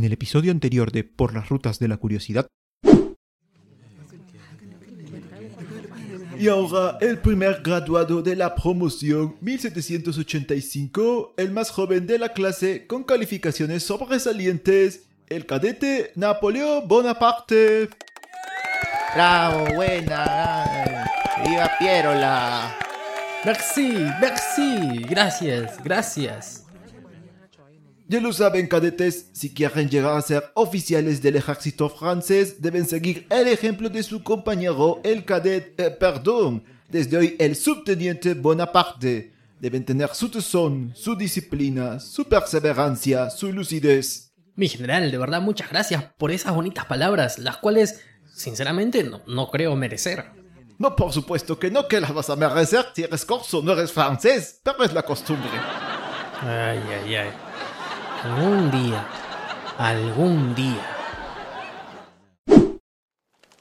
En el episodio anterior de Por las rutas de la curiosidad, Y ahora el primer graduado de la promoción 1785, el más joven de la clase con calificaciones sobresalientes, el cadete Napoleón Bonaparte. Bravo, buena. Viva Pierola. Merci, merci. Gracias, gracias. Ya lo saben, cadetes, si quieren llegar a ser oficiales del ejército francés, deben seguir el ejemplo de su compañero, el cadet, eh, perdón, desde hoy el subteniente Bonaparte. Deben tener su tesón, su disciplina, su perseverancia, su lucidez. Mi general, de verdad, muchas gracias por esas bonitas palabras, las cuales, sinceramente, no, no creo merecer. No, por supuesto que no, que las vas a merecer si eres corso, no eres francés, pero es la costumbre. Ay, ay, ay. Algún día, algún día.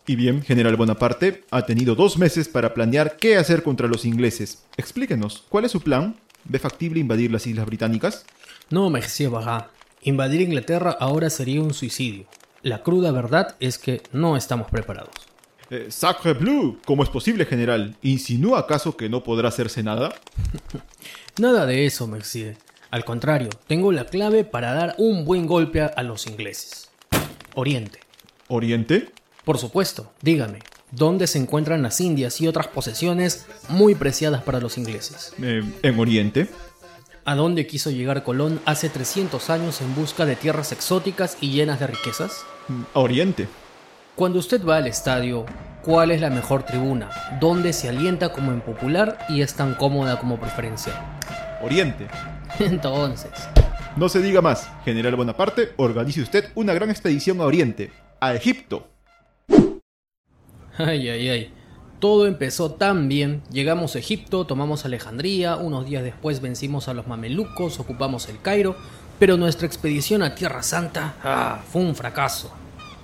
y bien, General Bonaparte ha tenido dos meses para planear qué hacer contra los ingleses. Explíquenos, ¿cuál es su plan? ¿Ve factible invadir las Islas Británicas? No, Monsieur Barras. Invadir Inglaterra ahora sería un suicidio. La cruda verdad es que no estamos preparados. Eh, ¡Sacre bleu! ¿Cómo es posible, general? ¿Insinúa acaso que no podrá hacerse nada? Nada de eso, Mercier. Al contrario, tengo la clave para dar un buen golpe a, los ingleses. Oriente. ¿Oriente? Por supuesto, dígame, ¿dónde se encuentran las Indias y otras posesiones muy preciadas para los ingleses? Eh, ¿En Oriente? ¿A dónde quiso llegar Colón hace 300 años en busca de tierras exóticas y llenas de riquezas? ¿A Oriente? Cuando usted va al estadio, ¿cuál es la mejor tribuna? ¿Dónde se alienta como en popular y es tan cómoda como preferencial? Oriente. Entonces, No se diga más, General Bonaparte, organice usted una gran expedición a Oriente, a Egipto. ay, ay, ay. Todo empezó tan bien. Llegamos a Egipto, tomamos Alejandría, unos días después vencimos a los mamelucos, ocupamos el Cairo, pero nuestra expedición a Tierra Santa ah, fue un fracaso.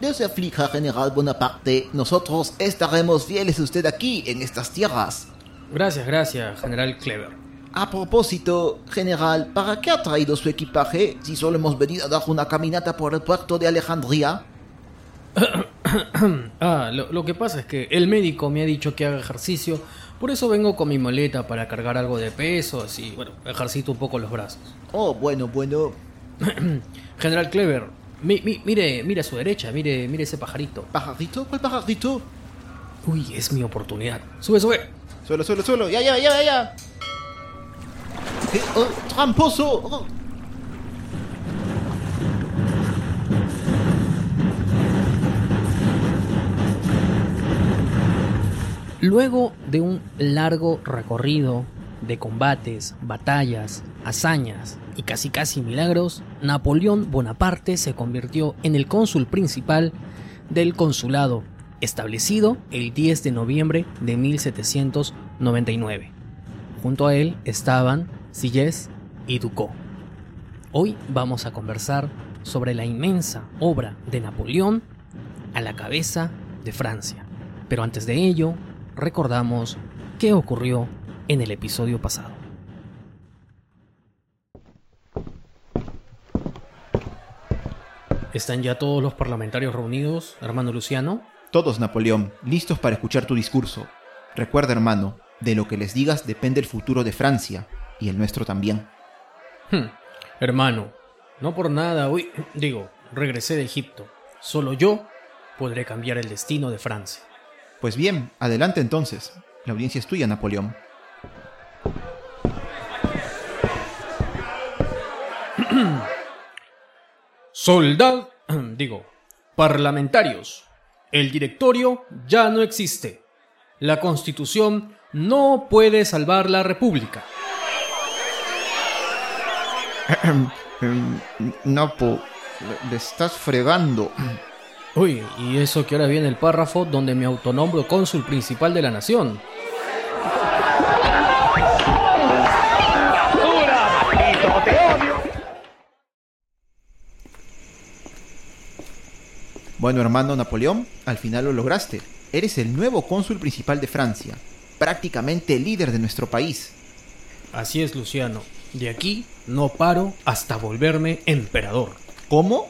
No se aflija, general Bonaparte. Nosotros estaremos fieles a usted aquí, en estas tierras. Gracias, gracias, general Clever. A propósito, general, ¿para qué ha traído su equipaje si solo hemos venido a dar una caminata por el puerto de Alejandría? Ah, lo, lo que pasa es que el médico me ha dicho que haga ejercicio, por eso vengo con mi moleta para cargar algo de peso y, bueno, ejercito un poco los brazos. Oh, bueno, bueno. General Clever, mi- mi- mire, mire a su derecha, mire, mire ese pajarito. ¿Pajarito? ¿Cuál pajarito? Uy, es mi oportunidad. Sube, sube. Suelo, suelo, suelo, ya, ya, ya, ya. Oh, ¡Tramposo! Oh. Luego de un largo recorrido de combates, batallas, hazañas y casi casi milagros, Napoleón Bonaparte se convirtió en el cónsul principal del consulado, establecido el 10 de noviembre de 1799. Junto a él estaban Sillés y Ducos. Hoy vamos a conversar sobre la inmensa obra de Napoleón a la cabeza de Francia. Pero antes de ello, recordamos qué ocurrió en el episodio pasado. ¿Están ya todos los parlamentarios reunidos, hermano Luciano? Todos, Napoleón, listos para escuchar tu discurso. Recuerda, hermano, de lo que les digas depende el futuro de Francia, y el nuestro también. Hmm, Hermano, no por nada hoy, digo, regresé de Egipto. Solo yo podré cambiar el destino de Francia. Pues bien, adelante entonces. La audiencia es tuya, Napoleón. Soldad, digo, parlamentarios. El directorio ya no existe. La constitución no puede salvar la república. Napo, le estás fregando. Uy, y eso que ahora viene el párrafo donde me autonombro cónsul principal de la nación. Bueno, hermano Napoleón, al final lo lograste. Eres el nuevo cónsul principal de Francia, prácticamente el líder de nuestro país. Así es, Luciano. De aquí no paro hasta volverme emperador. ¿Cómo?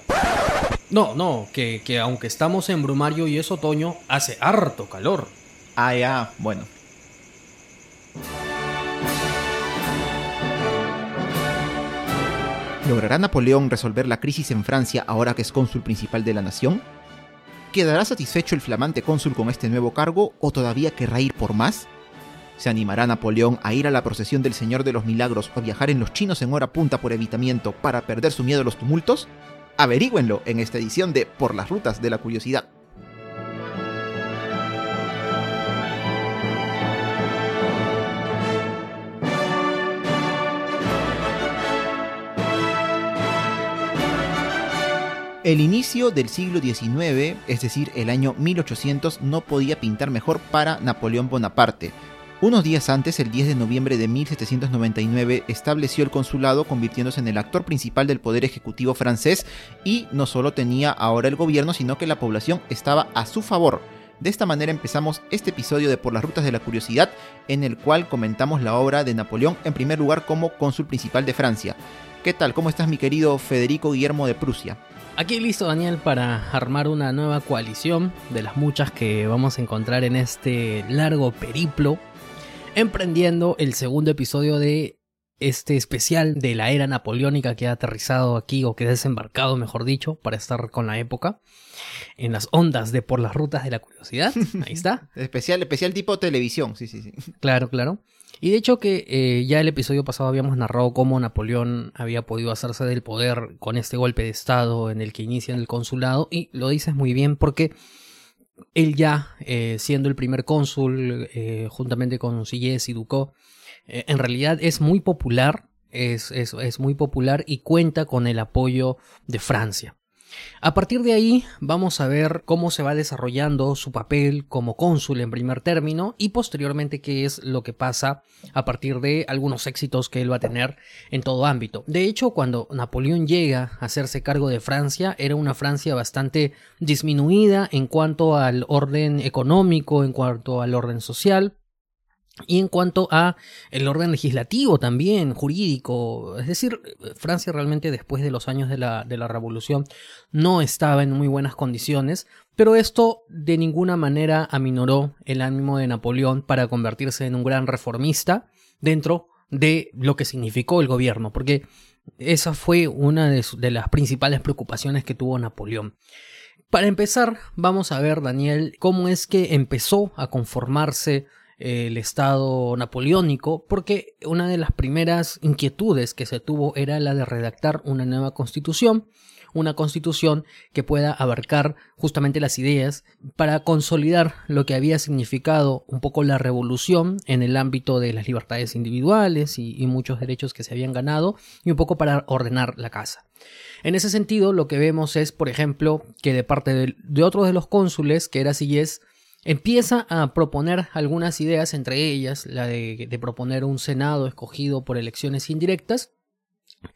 No, no, que, que aunque estamos en Brumario y es otoño, hace harto calor. Ah, ya, bueno. ¿Logrará Napoleón resolver la crisis en Francia ahora que es cónsul principal de la nación? ¿Quedará satisfecho el flamante cónsul con este nuevo cargo o todavía querrá ir por más? ¿Se animará Napoleón a ir a la procesión del Señor de los Milagros o viajar en los chinos en hora punta por evitamiento para perder su miedo a los tumultos? Averígüenlo en esta edición de Por las Rutas de la Curiosidad. El inicio del siglo XIX, es decir, el año 1800, no podía pintar mejor para Napoleón Bonaparte. Unos días antes, el 10 de noviembre de 1799, estableció el consulado convirtiéndose en el actor principal del poder ejecutivo francés y no solo tenía ahora el gobierno, sino que la población estaba a su favor. De esta manera empezamos este episodio de Por las Rutas de la Curiosidad, en el cual comentamos la obra de Napoleón en primer lugar como cónsul principal de Francia. ¿Qué tal? ¿Cómo estás mi querido Federico Guillermo de Prusia? Aquí listo Daniel para armar una nueva coalición de las muchas que vamos a encontrar en este largo periplo, emprendiendo el segundo episodio de este especial de la era napoleónica que ha aterrizado aquí o que ha desembarcado, mejor dicho, para estar con la época en las ondas de por las rutas de la curiosidad. Ahí está. especial, especial tipo televisión, sí, sí, sí. Claro, claro. Y de hecho que eh, ya el episodio pasado habíamos narrado cómo Napoleón había podido hacerse del poder con este golpe de estado en el que inicia en el consulado y lo dices muy bien porque él ya eh, siendo el primer cónsul eh, juntamente con Sillés y Ducot en realidad es muy popular es, es muy popular y cuenta con el apoyo de Francia. A partir de ahí vamos a ver cómo se va desarrollando su papel como cónsul en primer término y posteriormente qué es lo que pasa a partir de algunos éxitos que él va a tener en todo ámbito. De hecho, cuando Napoleón llega a hacerse cargo de Francia, era una Francia bastante disminuida en cuanto al orden económico, en cuanto al orden social, y en cuanto a el orden legislativo también, jurídico, es decir, Francia realmente después de los años de la, de la revolución no estaba en muy buenas condiciones, pero esto de ninguna manera aminoró el ánimo de Napoleón para convertirse en un gran reformista dentro de lo que significó el gobierno, porque esa fue una de, de las principales preocupaciones que tuvo Napoleón. Para empezar, vamos a ver, Daniel, cómo es que empezó a conformarse el Estado napoleónico, porque una de las primeras inquietudes que se tuvo era la de redactar una nueva constitución, una constitución que pueda abarcar justamente las ideas para consolidar lo que había significado un poco la revolución en el ámbito de las libertades individuales y, muchos derechos que se habían ganado y un poco para ordenar la casa. En ese sentido, lo que vemos es, por ejemplo, que de parte de, otro de los cónsules, que era Sillés, Empieza a proponer algunas ideas, entre ellas la de, proponer un Senado escogido por elecciones indirectas,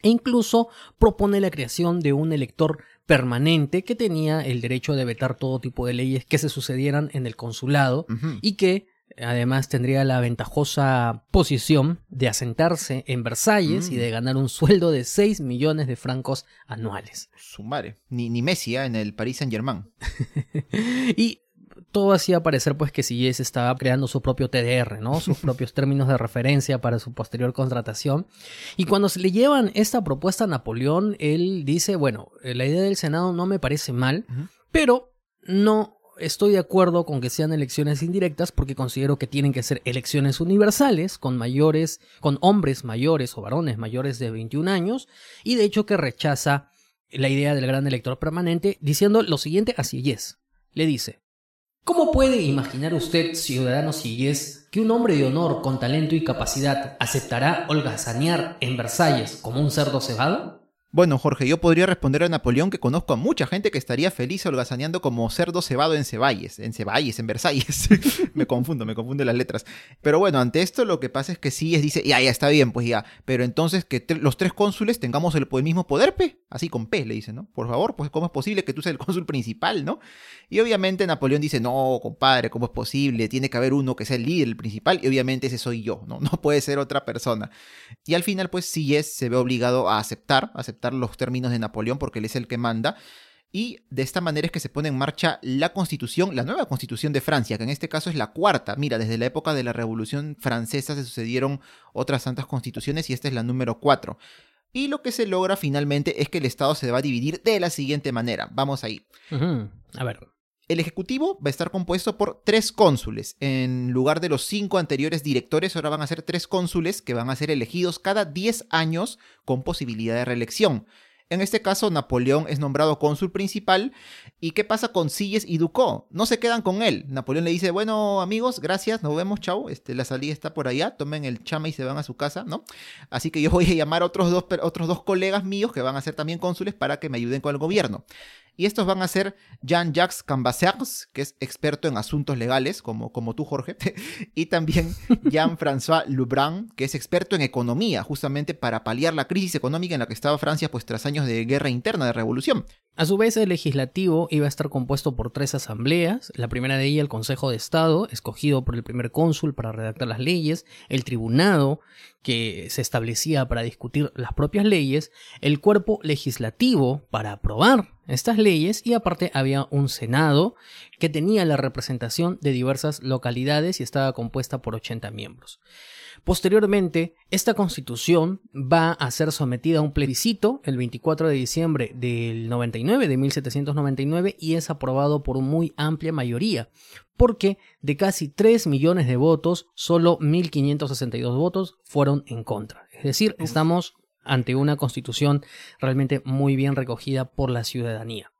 e incluso propone la creación de un elector permanente que tenía el derecho de vetar todo tipo de leyes que se sucedieran en el consulado y que además tendría la ventajosa posición de asentarse en Versalles y de mm. ganar un sueldo de 6 millones de francos anuales. Su madre, ni, ni Messi ¿eh? en el Paris Saint Germain. y todo hacía parecer pues que Sillés estaba creando su propio TDR, ¿no? Sus propios términos de referencia para su posterior contratación. Y cuando se le llevan esta propuesta a Napoleón, él dice, bueno, eh, la idea del Senado no me parece mal, pero no estoy de acuerdo con que sean elecciones indirectas porque considero que tienen que ser elecciones universales con mayores, con hombres mayores o varones mayores de 21 años y de hecho que rechaza la idea del gran elector permanente diciendo lo siguiente a Sillés. Le dice, ¿Cómo puede imaginar usted, ciudadano siguiés, que un hombre de honor con talento y capacidad aceptará holgazanear en Versalles como un cerdo cebado? Bueno, Jorge, yo podría responder a Napoleón que conozco a mucha gente que estaría feliz holgazaneando como cerdo cebado en Ceballes, en Ceballes, en Versalles. me confundo, me confunden las letras. Pero bueno, ante esto lo que pasa es que sí es, dice, ya, ya está bien, pues ya. Pero entonces que los tres cónsules tengamos el, mismo poder, P. Así con P, le dice, ¿no? Por favor, pues ¿cómo es posible que tú seas el cónsul principal, ¿no? Y obviamente Napoleón dice, no, compadre, ¿cómo es posible? Tiene que haber uno que sea el líder, el principal, y obviamente ese soy yo, ¿no? No puede ser otra persona. Y al final, pues sí es, se ve obligado a aceptar, aceptar los términos de Napoleón porque él es el que manda. Y de esta manera es que se pone en marcha la constitución, la nueva constitución de Francia, que en este caso es la cuarta. Mira, desde la época de la Revolución Francesa se sucedieron otras tantas constituciones y esta es la número cuatro. Y lo que se logra finalmente es que el Estado se va a dividir de la siguiente manera. Vamos ahí. A ver. El Ejecutivo va a estar compuesto por tres cónsules. En lugar de los cinco anteriores directores, ahora van a ser tres cónsules que van a ser elegidos cada 10 años con posibilidad de reelección. En este caso, Napoleón es nombrado cónsul principal. ¿Y qué pasa con Silles y Ducó? No se quedan con él. Napoleón le dice, bueno, amigos, gracias, nos vemos, chao. Este, la salida está por allá, tomen el chama y se van a su casa, ¿no? Así que yo voy a llamar a otros dos, otros dos colegas míos que van a ser también cónsules para que me ayuden con el gobierno. Y estos van a ser Jean-Jacques Cambaceres, que es experto en asuntos legales, como, como tú, Jorge, y también Jean-François Lebrun, que es experto en economía, justamente para paliar la crisis económica en la que estaba Francia pues tras años de guerra interna, de revolución. A su vez, el legislativo iba a estar compuesto por tres asambleas, la primera de ellas el Consejo de Estado, escogido por el primer cónsul para redactar las leyes, el tribunado, que se establecía para discutir las propias leyes, el cuerpo legislativo para aprobar estas leyes y aparte había un Senado que tenía la representación de diversas localidades y estaba compuesta por 80 miembros. Posteriormente, esta constitución va a ser sometida a un plebiscito el 24 de diciembre del 99, de 1799, y es aprobado por muy amplia mayoría, porque de casi 3 millones de votos, solo 1.562 votos fueron en contra. Es decir, estamos ante una constitución realmente muy bien recogida por la ciudadanía.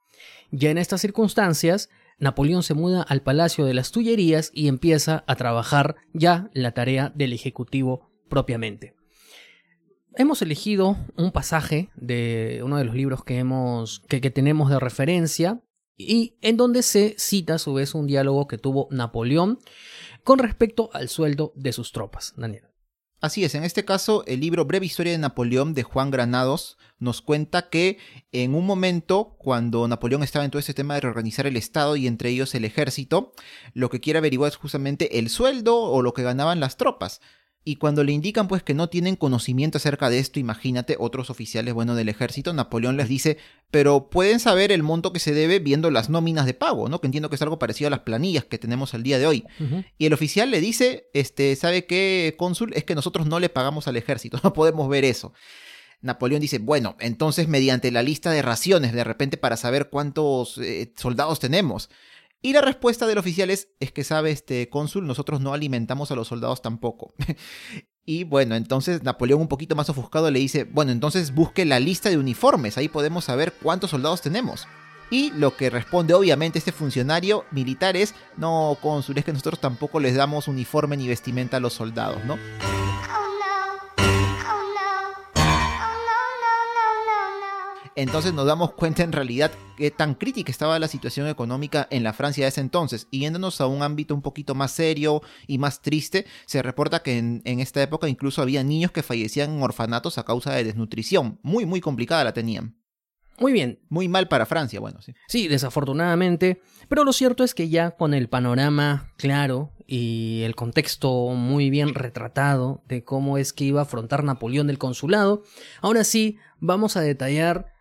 Ya en estas circunstancias, Napoleón se muda al Palacio de las Tullerías y empieza a trabajar ya la tarea del Ejecutivo propiamente. Hemos elegido un pasaje de uno de los libros que, tenemos de referencia y en donde se cita a su vez un diálogo que tuvo Napoleón con respecto al sueldo de sus tropas. Daniel. Así es, en este caso el libro Breve Historia de Napoleón de Juan Granados nos cuenta que en un momento, cuando Napoleón estaba en todo este tema de reorganizar el Estado y entre ellos el ejército, lo que quiere averiguar es justamente el sueldo o lo que ganaban las tropas. Y cuando le indican pues que no tienen conocimiento acerca de esto, imagínate otros oficiales bueno del ejército, Napoleón les dice, pero pueden saber el monto que se debe viendo las nóminas de pago, ¿no? Que entiendo que es algo parecido a las planillas que tenemos al día de hoy. Y el oficial le dice, este, ¿sabe qué, cónsul? Es que nosotros no le pagamos al ejército, no podemos ver eso. Napoleón dice, bueno, entonces mediante la lista de raciones, de repente para saber cuántos eh, soldados tenemos. Y la respuesta del oficial es, es que sabe este cónsul, nosotros no alimentamos a los soldados tampoco. y bueno, entonces Napoleón un poquito más ofuscado le dice, bueno, entonces busque la lista de uniformes, ahí podemos saber cuántos soldados tenemos. Y lo que responde obviamente este funcionario militar es, no, cónsul, es que nosotros tampoco les damos uniforme ni vestimenta a los soldados, ¿no? Entonces nos damos cuenta en realidad qué tan crítica estaba la situación económica en la Francia de ese entonces. Y yéndonos a un ámbito un poquito más serio y más triste, se reporta que en, esta época incluso había niños que fallecían en orfanatos a causa de desnutrición. Muy, muy complicada la tenían. Muy bien. Muy mal para Francia, bueno, sí. Sí, desafortunadamente. Pero lo cierto es que ya con el panorama claro y el contexto muy bien retratado de cómo es que iba a afrontar Napoleón del consulado, ahora sí vamos a detallar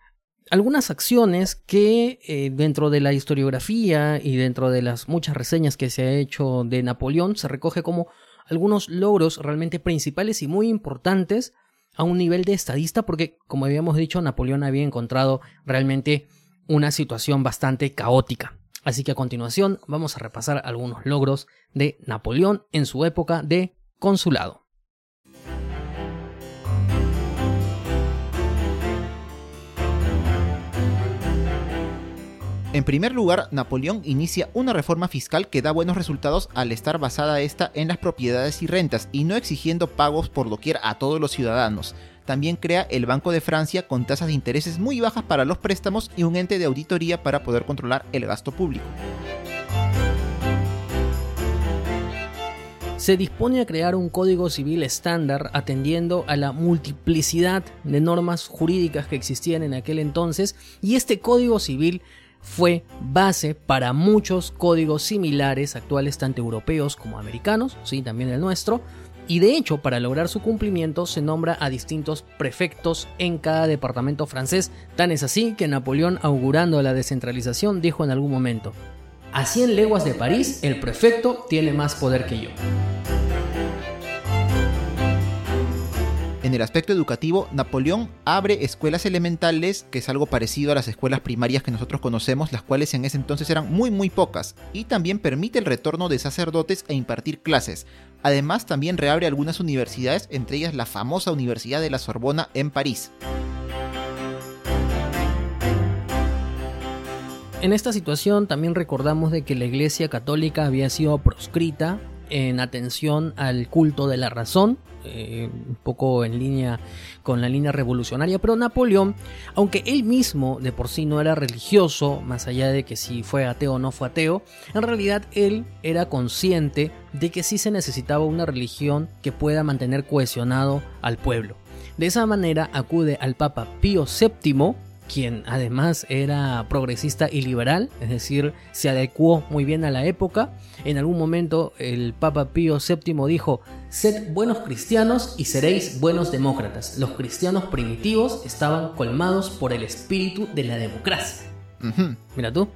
algunas acciones que eh, dentro de la historiografía y dentro de las muchas reseñas que se ha hecho de Napoleón se recoge como algunos logros realmente principales y muy importantes a un nivel de estadista porque como habíamos dicho Napoleón había encontrado realmente una situación bastante caótica. Así que a continuación vamos a repasar algunos logros de Napoleón en su época de consulado. En primer lugar, Napoleón inicia una reforma fiscal que da buenos resultados al estar basada esta en las propiedades y rentas y no exigiendo pagos por doquier a todos los ciudadanos. También crea el Banco de Francia con tasas de intereses muy bajas para los préstamos y un ente de auditoría para poder controlar el gasto público. se dispone a crear un código civil estándar atendiendo a la multiplicidad de normas jurídicas que existían en aquel entonces y este código civil fue base para muchos códigos similares actuales, tanto europeos como americanos, ¿sí? también el nuestro, Y de hecho, para lograr su cumplimiento se nombra a distintos prefectos en cada departamento francés. Tan es así que Napoleón, augurando la descentralización, dijo en algún momento, a 100 leguas de París, el prefecto tiene más poder que yo. En el aspecto educativo, Napoleón abre escuelas elementales, que es algo parecido a las escuelas primarias que nosotros conocemos, las cuales en ese entonces eran muy muy pocas, y también permite el retorno de sacerdotes a impartir clases. Además, también reabre algunas universidades, entre ellas la famosa Universidad de la Sorbona en París. En esta situación también recordamos de que la Iglesia Católica había sido proscrita en atención al culto de la razón, eh, un poco en línea con la línea revolucionaria, pero Napoleón, aunque él mismo de por sí no era religioso, más allá de que si fue ateo o no fue ateo, en realidad él era consciente de que sí se necesitaba una religión que pueda mantener cohesionado al pueblo. De esa manera acude al Papa Pío VII, quien además era progresista y liberal, es decir, se adecuó muy bien a la época. En algún momento el Papa Pío VII dijo, sed buenos cristianos y seréis buenos demócratas. Los cristianos primitivos estaban colmados por el espíritu de la democracia. Mira tú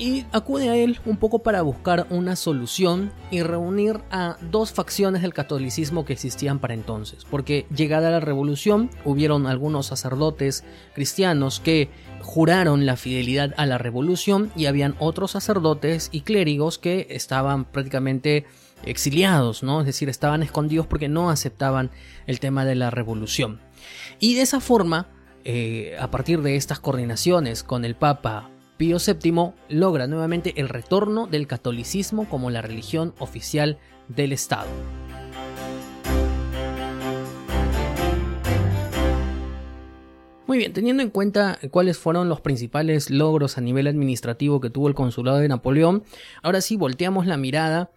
y acude a él un poco para buscar una solución y reunir a dos facciones del catolicismo que existían para entonces, porque llegada la revolución hubieron algunos sacerdotes cristianos que juraron la fidelidad a la revolución y habían otros sacerdotes y clérigos que estaban prácticamente exiliados, ¿no? Es decir, estaban escondidos porque no aceptaban el tema de la revolución. Y de esa forma, eh, a partir de estas coordinaciones con el Papa Pío VII logra nuevamente el retorno del catolicismo como la religión oficial del Estado. Muy bien, teniendo en cuenta cuáles fueron los principales logros a nivel administrativo que tuvo el consulado de Napoleón, ahora sí volteamos la mirada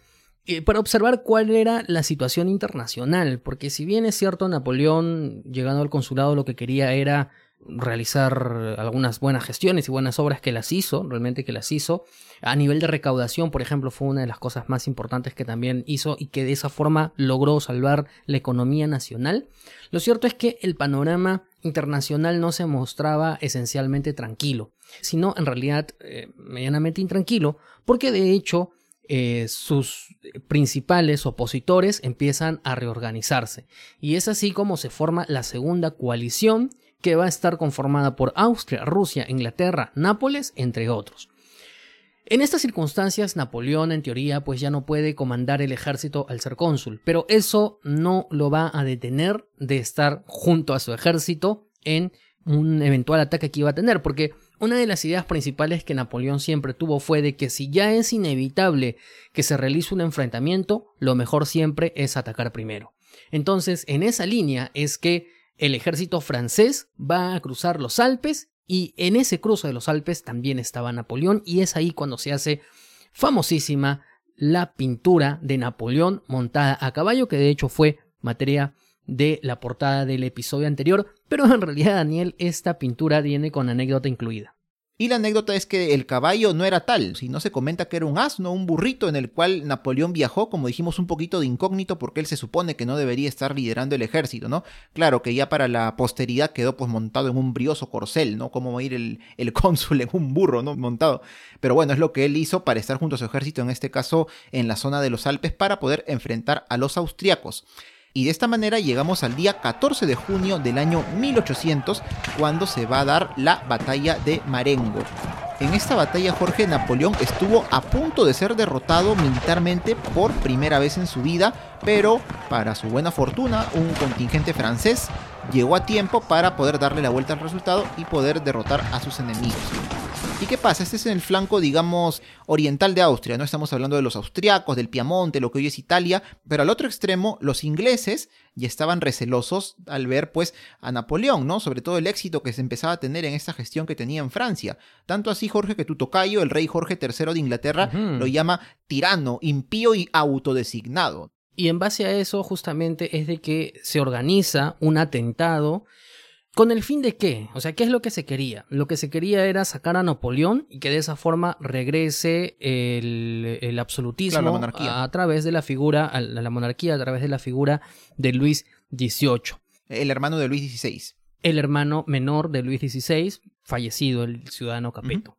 eh, para observar cuál era la situación internacional, porque si bien es cierto Napoleón llegando al consulado lo que quería era realizar algunas buenas gestiones y buenas obras que las hizo, realmente que las hizo. A nivel de recaudación, por ejemplo, fue una de las cosas más importantes que también hizo y que de esa forma logró salvar la economía nacional. Lo cierto es que el panorama internacional no se mostraba esencialmente tranquilo, sino en realidad eh, medianamente intranquilo, porque de hecho eh, sus principales opositores empiezan a reorganizarse. Y es así como se forma la segunda coalición que va a estar conformada por Austria, Rusia, Inglaterra, Nápoles, entre otros. En estas circunstancias, Napoleón, en teoría, pues ya no puede comandar el ejército al ser cónsul, pero eso no lo va a detener de estar junto a su ejército en un eventual ataque que iba a tener, porque una de las ideas principales que Napoleón siempre tuvo fue de que si ya es inevitable que se realice un enfrentamiento, lo mejor siempre es atacar primero. Entonces, en esa línea es que el ejército francés va a cruzar los Alpes y en ese cruce de los Alpes también estaba Napoleón y es ahí cuando se hace famosísima la pintura de Napoleón montada a caballo, que de hecho fue materia de la portada del episodio anterior, pero en realidad Daniel esta pintura viene con anécdota incluida. Y la anécdota es que el caballo no era tal, sino se comenta que era un asno, un burrito en el cual Napoleón viajó, como dijimos, un poquito de incógnito porque él se supone que no debería estar liderando el ejército, ¿no? Claro que ya para la posteridad quedó pues montado en un brioso corcel, ¿no? Como ir el, el cónsul en un burro, ¿no? Montado. Pero bueno, es lo que él hizo para estar junto a su ejército, en este caso en la zona de los Alpes, para poder enfrentar a los austriacos. Y de esta manera llegamos al día 14 de junio del año 1800, cuando se va a dar la batalla de Marengo. En esta batalla Jorge Napoleón estuvo a punto de ser derrotado militarmente por primera vez en su vida, pero para su buena fortuna un contingente francés llegó a tiempo para poder darle la vuelta al resultado y poder derrotar a sus enemigos. ¿Y qué pasa? Este es en el flanco, digamos, oriental de Austria, ¿no? Estamos hablando de los austriacos, del Piamonte, lo que hoy es Italia, pero al otro extremo, los ingleses ya estaban recelosos al ver, pues, a Napoleón, ¿no? Sobre todo el éxito que se empezaba a tener en esta gestión que tenía en Francia. Tanto así, Jorge, que tu tocayo, el rey Jorge III de Inglaterra, lo llama tirano, impío y autodesignado. Y en base a eso, justamente, es de que se organiza un atentado ¿Con el fin de qué? O sea, ¿qué es lo que se quería? Lo que se quería era sacar a Napoleón y que de esa forma regrese el, absolutismo a, través de la figura, a la monarquía a través de la figura de Luis XVIII. El hermano de Luis XVI. El hermano menor de Luis XVI, fallecido, el ciudadano Capeto.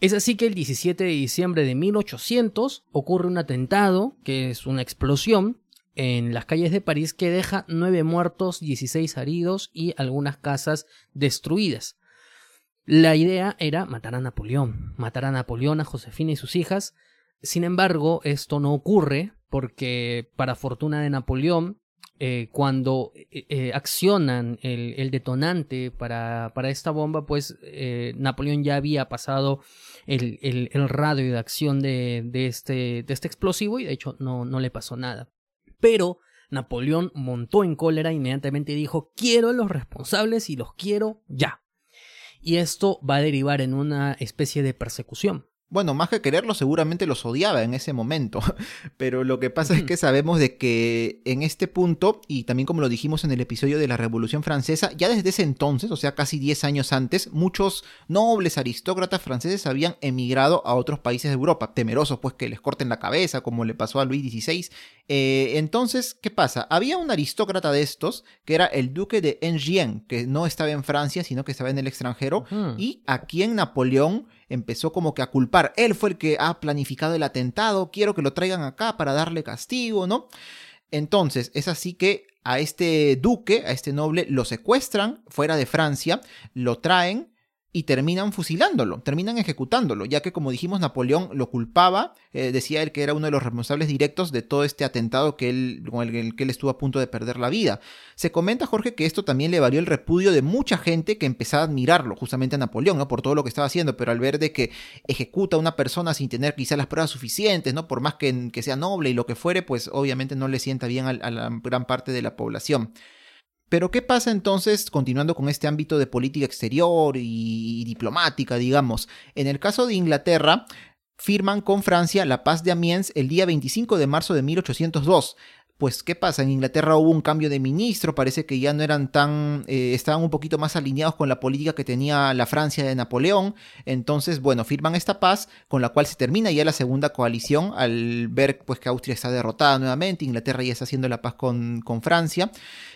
Es así que el 17 de diciembre de 1800 ocurre un atentado, que es una explosión, en las calles de París que deja nueve muertos, 16 heridos y algunas casas destruidas. La idea era matar a Napoleón, matar a Napoleón, a Josefina y sus hijas. Sin embargo, esto no ocurre porque, para fortuna de Napoleón, eh, cuando eh, eh, accionan el, detonante para, para, esta bomba, pues Napoleón ya había pasado el, el, radio de acción de, de, este, de este explosivo y de hecho no, no le pasó nada. Pero Napoleón montó en cólera inmediatamente dijo quiero a los responsables y los quiero ya. Y esto va a derivar en una especie de persecución. Bueno, más que quererlo, seguramente los odiaba en ese momento. Pero lo que pasa es que sabemos de que en este punto, y también como lo dijimos en el episodio de la Revolución Francesa, ya desde ese entonces, o sea, casi 10 años antes, muchos nobles aristócratas franceses habían emigrado a otros países de Europa, temerosos pues que les corten la cabeza, como le pasó a Luis XVI. Eh, entonces, ¿qué pasa? Había un aristócrata de estos, que era el duque de Enghien, que no estaba en Francia, sino que estaba en el extranjero, y a quien Napoleón empezó como que a culpar. Él fue el que ha planificado el atentado, quiero que lo traigan acá para darle castigo, ¿no? Entonces, es así que a este duque, a este noble, lo secuestran fuera de Francia, lo traen y terminan fusilándolo, terminan ejecutándolo, ya que como dijimos Napoleón lo culpaba, eh, decía él que era uno de los responsables directos de todo este atentado que él, con el, que él estuvo a punto de perder la vida. Se comenta, Jorge, que esto también le valió el repudio de mucha gente que empezaba a admirarlo, justamente a Napoleón, ¿no? por todo lo que estaba haciendo, pero al ver de que ejecuta a una persona sin tener quizás las pruebas suficientes, ¿no? por más que, que sea noble y lo que fuere, pues obviamente no le sienta bien a la gran parte de la población. Pero ¿qué pasa entonces, continuando con este ámbito de política exterior y, diplomática, digamos? En el caso de Inglaterra, firman con Francia la paz de Amiens el día 25 de marzo de 1802 pues ¿qué pasa? En Inglaterra hubo un cambio de ministro, parece que ya no eran tan, eh, estaban un poquito más alineados con la política que tenía la Francia de Napoleón, entonces, bueno, firman esta paz con la cual se termina ya la segunda coalición al ver pues que Austria está derrotada nuevamente, Inglaterra ya está haciendo la paz con, con Francia,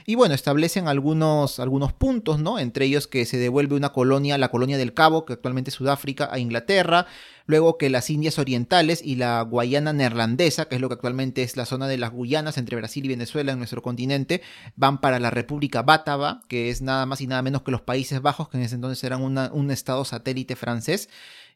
y bueno, establecen algunos, algunos puntos, ¿no? Entre ellos que se devuelve una colonia, la colonia del Cabo, que actualmente es Sudáfrica, a Inglaterra, luego que las Indias Orientales y la Guayana Neerlandesa, que es lo que actualmente es la zona de las Guyanas entre Brasil y Venezuela en nuestro continente, van para la República Bátava, que es nada más y nada menos que los Países Bajos, que en ese entonces eran un estado satélite francés.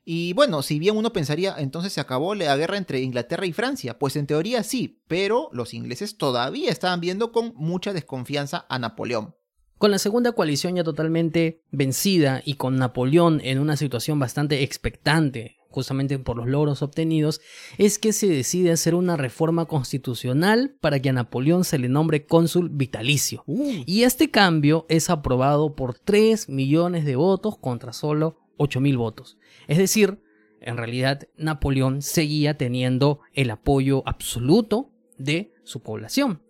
Y bueno, si bien uno pensaría entonces se acabó la guerra entre Inglaterra y Francia, pues en teoría sí, pero los ingleses todavía estaban viendo con mucha desconfianza a Napoleón. Con la segunda coalición ya totalmente vencida y con Napoleón en una situación bastante expectante justamente por los logros obtenidos, es que se decide hacer una reforma constitucional para que a Napoleón se le nombre cónsul vitalicio. Uh. Y este cambio es aprobado por 3 millones de votos contra solo 8 mil votos. Es decir, en realidad Napoleón seguía teniendo el apoyo absoluto de su población.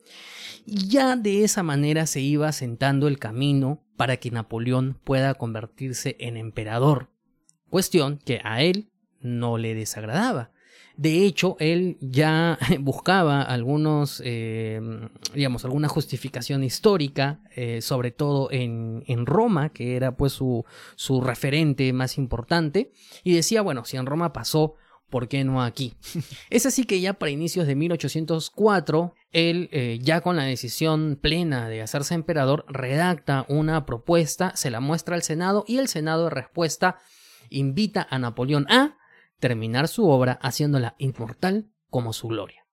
Y ya de esa manera se iba sentando el camino para que Napoleón pueda convertirse en emperador, cuestión que a él no le desagradaba. De hecho, él ya buscaba algunos, eh, digamos, alguna justificación histórica, eh, sobre todo en, en, Roma, que era pues su, su referente más importante, y decía, bueno, si en Roma pasó, ¿por qué no aquí? es así que ya para inicios de 1804, él, eh, ya con la decisión plena de hacerse emperador, redacta una propuesta, se la muestra al Senado y el Senado de respuesta invita a Napoleón a terminar su obra haciéndola inmortal como su gloria.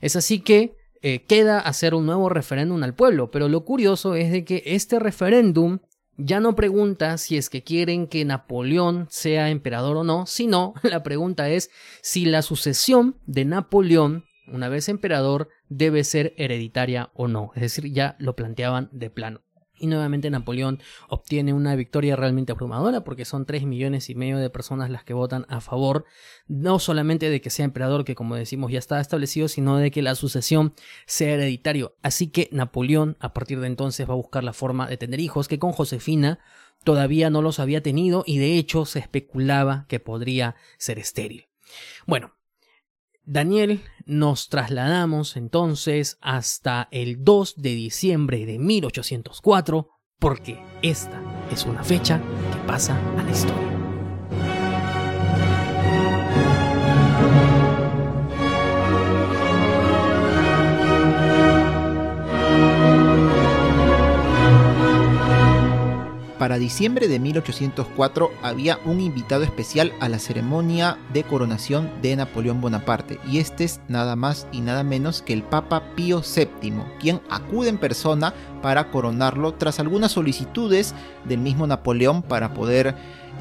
Es así que eh, queda hacer un nuevo referéndum al pueblo, pero lo curioso es de que este referéndum ya no pregunta si es que quieren que Napoleón sea emperador o no, sino la pregunta es si la sucesión de Napoleón, una vez emperador, debe ser hereditaria o no. Es decir, ya lo planteaban de plano. Y nuevamente Napoleón obtiene una victoria realmente abrumadora porque son 3 millones y medio de personas las que votan a favor, no solamente de que sea emperador, que como decimos ya está establecido, sino de que la sucesión sea hereditario. Así que Napoleón a partir de entonces va a buscar la forma de tener hijos, que con Josefina todavía no los había tenido y de hecho se especulaba que podría ser estéril. Bueno, Daniel, nos trasladamos entonces hasta el 2 de diciembre de 1804 porque esta es una fecha que pasa a la historia. Para diciembre de 1804 había un invitado especial a la ceremonia de coronación de Napoleón Bonaparte, y este es nada más y nada menos que el Papa Pío VII, quien acude en persona para coronarlo tras algunas solicitudes del mismo Napoleón para poder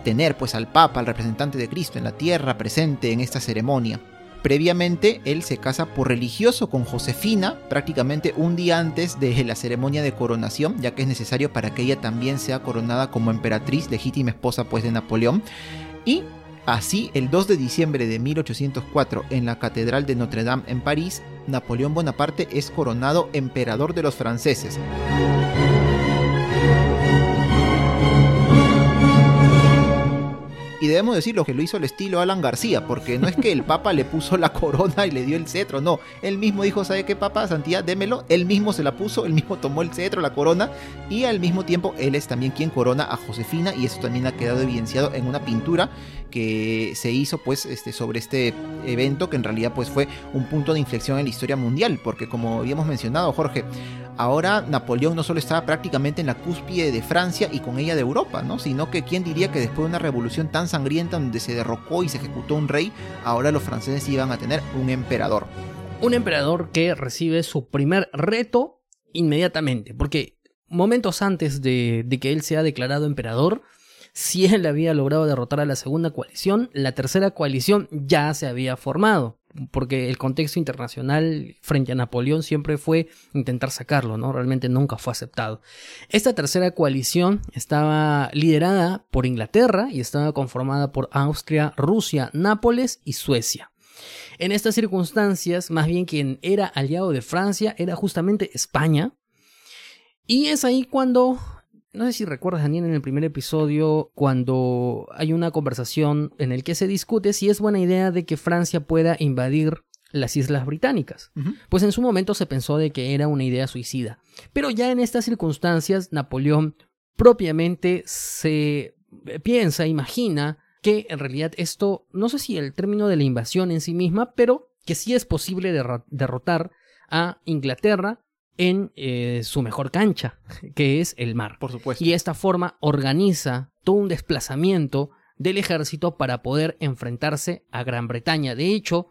tener pues al Papa, al representante de Cristo en la tierra presente en esta ceremonia. Previamente, él se casa por religioso con Josefina, prácticamente un día antes de la ceremonia de coronación, ya que es necesario para que ella también sea coronada como emperatriz, legítima esposa pues de Napoleón. Y así, el 2 de diciembre de 1804, en la Catedral de Notre Dame en París, Napoleón Bonaparte es coronado emperador de los franceses. Y debemos decirlo que lo hizo al estilo Alan García, porque no es que el Papa le puso la corona y le dio el cetro, no. Él mismo dijo, ¿sabe qué, Papa? Santidad, démelo. Él mismo se la puso, él mismo tomó el cetro, la corona, y al mismo tiempo él es también quien corona a Josefina, y eso también ha quedado evidenciado en una pintura que se hizo pues este, sobre este evento, que en realidad pues fue un punto de inflexión en la historia mundial, porque como habíamos mencionado, Jorge, ahora Napoleón no solo estaba prácticamente en la cúspide de Francia y con ella de Europa, ¿no? sino que quién diría que después de una revolución tan sangrienta donde se derrocó y se ejecutó un rey, ahora los franceses iban a tener un emperador. Un emperador que recibe su primer reto inmediatamente, porque momentos antes de, de que él sea declarado emperador, si él había logrado derrotar a la segunda coalición, la tercera coalición ya se había formado porque el contexto internacional frente a Napoleón siempre fue intentar sacarlo, ¿no? Realmente nunca fue aceptado. Esta tercera coalición estaba liderada por Inglaterra y estaba conformada por Austria, Rusia, Nápoles y Suecia. En estas circunstancias, más bien quien era aliado de Francia era justamente España. Y es ahí cuando no sé si recuerdas, Daniel, en el primer episodio, cuando hay una conversación en el que se discute si es buena idea de que Francia pueda invadir las Islas Británicas. Pues en su momento se pensó de que era una idea suicida. Pero ya en estas circunstancias, Napoleón propiamente se piensa, imagina que en realidad esto, no sé si el término de la invasión en sí misma, pero que sí es posible derrotar a Inglaterra en eh, su mejor cancha, que es el mar. Por supuesto. Y de esta forma organiza todo un desplazamiento del ejército para poder enfrentarse a Gran Bretaña. De hecho,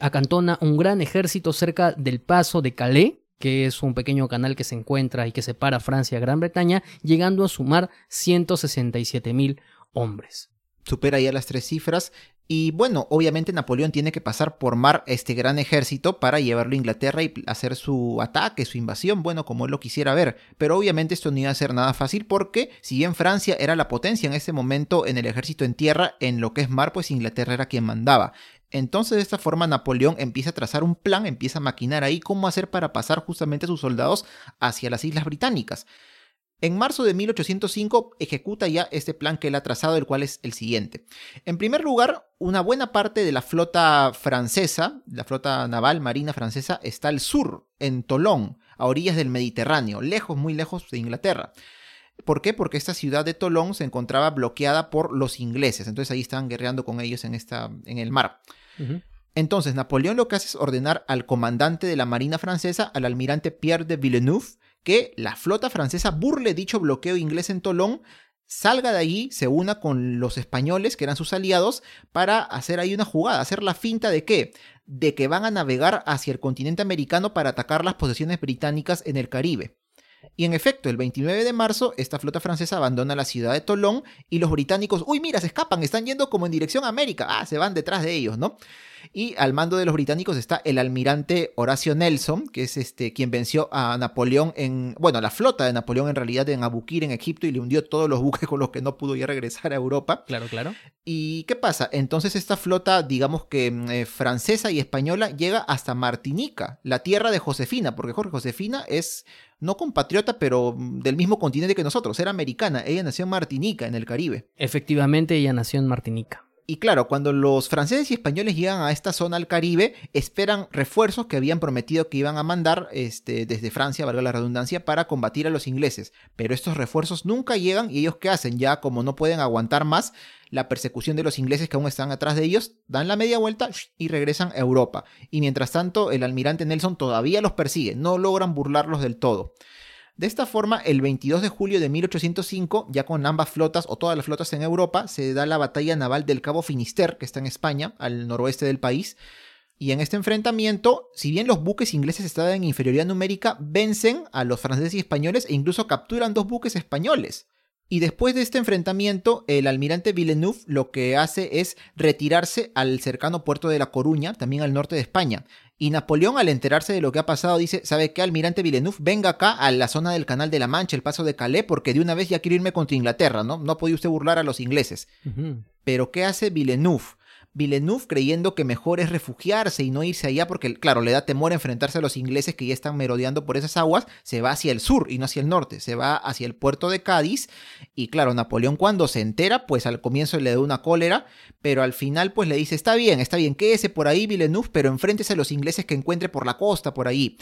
acantona un gran ejército cerca del paso de Calais, que es un pequeño canal que se encuentra y que separa Francia a Gran Bretaña, llegando a sumar 167 mil hombres supera ya las tres cifras. Y bueno, obviamente Napoleón tiene que pasar por mar este gran ejército para llevarlo a Inglaterra y hacer su ataque, su invasión, bueno, como él lo quisiera ver. Pero obviamente esto no iba a ser nada fácil porque si bien Francia era la potencia en ese momento en el ejército en tierra, en lo que es mar, pues Inglaterra era quien mandaba. Entonces de esta forma Napoleón empieza a trazar un plan, empieza a maquinar ahí cómo hacer para pasar justamente a sus soldados hacia las islas británicas. En marzo de 1805 ejecuta ya este plan que él ha trazado, el cual es el siguiente. En primer lugar, una buena parte de la flota francesa, la flota naval marina francesa, está al sur, en Tolón, a orillas del Mediterráneo, lejos, muy lejos de Inglaterra. ¿Por qué? Porque esta ciudad de Tolón se encontraba bloqueada por los ingleses, entonces ahí estaban guerreando con ellos en, esta, en el mar. Entonces, Napoleón lo que hace es ordenar al comandante de la Marina francesa, al almirante Pierre de Villeneuve, que la flota francesa burle dicho bloqueo inglés en Tolón, salga de allí, se una con los españoles, que eran sus aliados, para hacer ahí una jugada, hacer la finta de qué? De que van a navegar hacia el continente americano para atacar las posesiones británicas en el Caribe. Y en efecto, el 29 de marzo, esta flota francesa abandona la ciudad de Tolón y los británicos, uy, mira, se escapan, están yendo como en dirección a América. Ah, se van detrás de ellos, ¿no? Y al mando de los británicos está el almirante Horacio Nelson, que es este quien venció a Napoleón en, bueno, la flota de Napoleón en realidad en Abukir, en Egipto, y le hundió todos los buques con los que no pudo ya regresar a Europa. Claro, claro. ¿Y qué pasa? Entonces esta flota, digamos que mm, eh, francesa y española, llega hasta Martinica, la tierra de Josefina, porque Jorge Josefina es no compatriota, pero mm, del mismo continente que nosotros, era americana. Ella nació en Martinica, en el Caribe. Efectivamente, ella nació en Martinica. Y claro, cuando los franceses y españoles llegan a esta zona al Caribe, esperan refuerzos que habían prometido que iban a mandar este, desde Francia, valga la redundancia, para combatir a los ingleses. Pero estos refuerzos nunca llegan y ellos qué hacen? Ya como no pueden aguantar más la persecución de los ingleses que aún están atrás de ellos, dan la media vuelta y regresan a Europa. Y mientras tanto, el almirante Nelson todavía los persigue, no logran burlarlos del todo. De esta forma, el 22 de julio de 1805, ya con ambas flotas o todas las flotas en Europa, se da la batalla naval del Cabo Finisterre, que está en España, al noroeste del país. Y en este enfrentamiento, si bien los buques ingleses estaban en inferioridad numérica, vencen a los franceses y españoles e incluso capturan dos buques españoles. Y después de este enfrentamiento, el almirante Villeneuve lo que hace es retirarse al cercano puerto de La Coruña, también al norte de España. Y Napoleón, al enterarse de lo que ha pasado, dice: ¿Sabe qué, almirante Villeneuve? Venga acá a la zona del Canal de la Mancha, el paso de Calais, porque de una vez ya quiero irme contra Inglaterra, ¿no? No podía usted burlar a los ingleses. Pero ¿qué hace Villeneuve? Villeneuve creyendo que mejor es refugiarse y no irse allá porque, claro, le da temor enfrentarse a los ingleses que ya están merodeando por esas aguas, se va hacia el sur y no hacia el norte, se va hacia el puerto de Cádiz y, claro, Napoleón cuando se entera, pues al comienzo le da una cólera, pero al final pues le dice, está bien, está bien, quédese por ahí Villeneuve, pero enfréntese a los ingleses que encuentre por la costa, por ahí.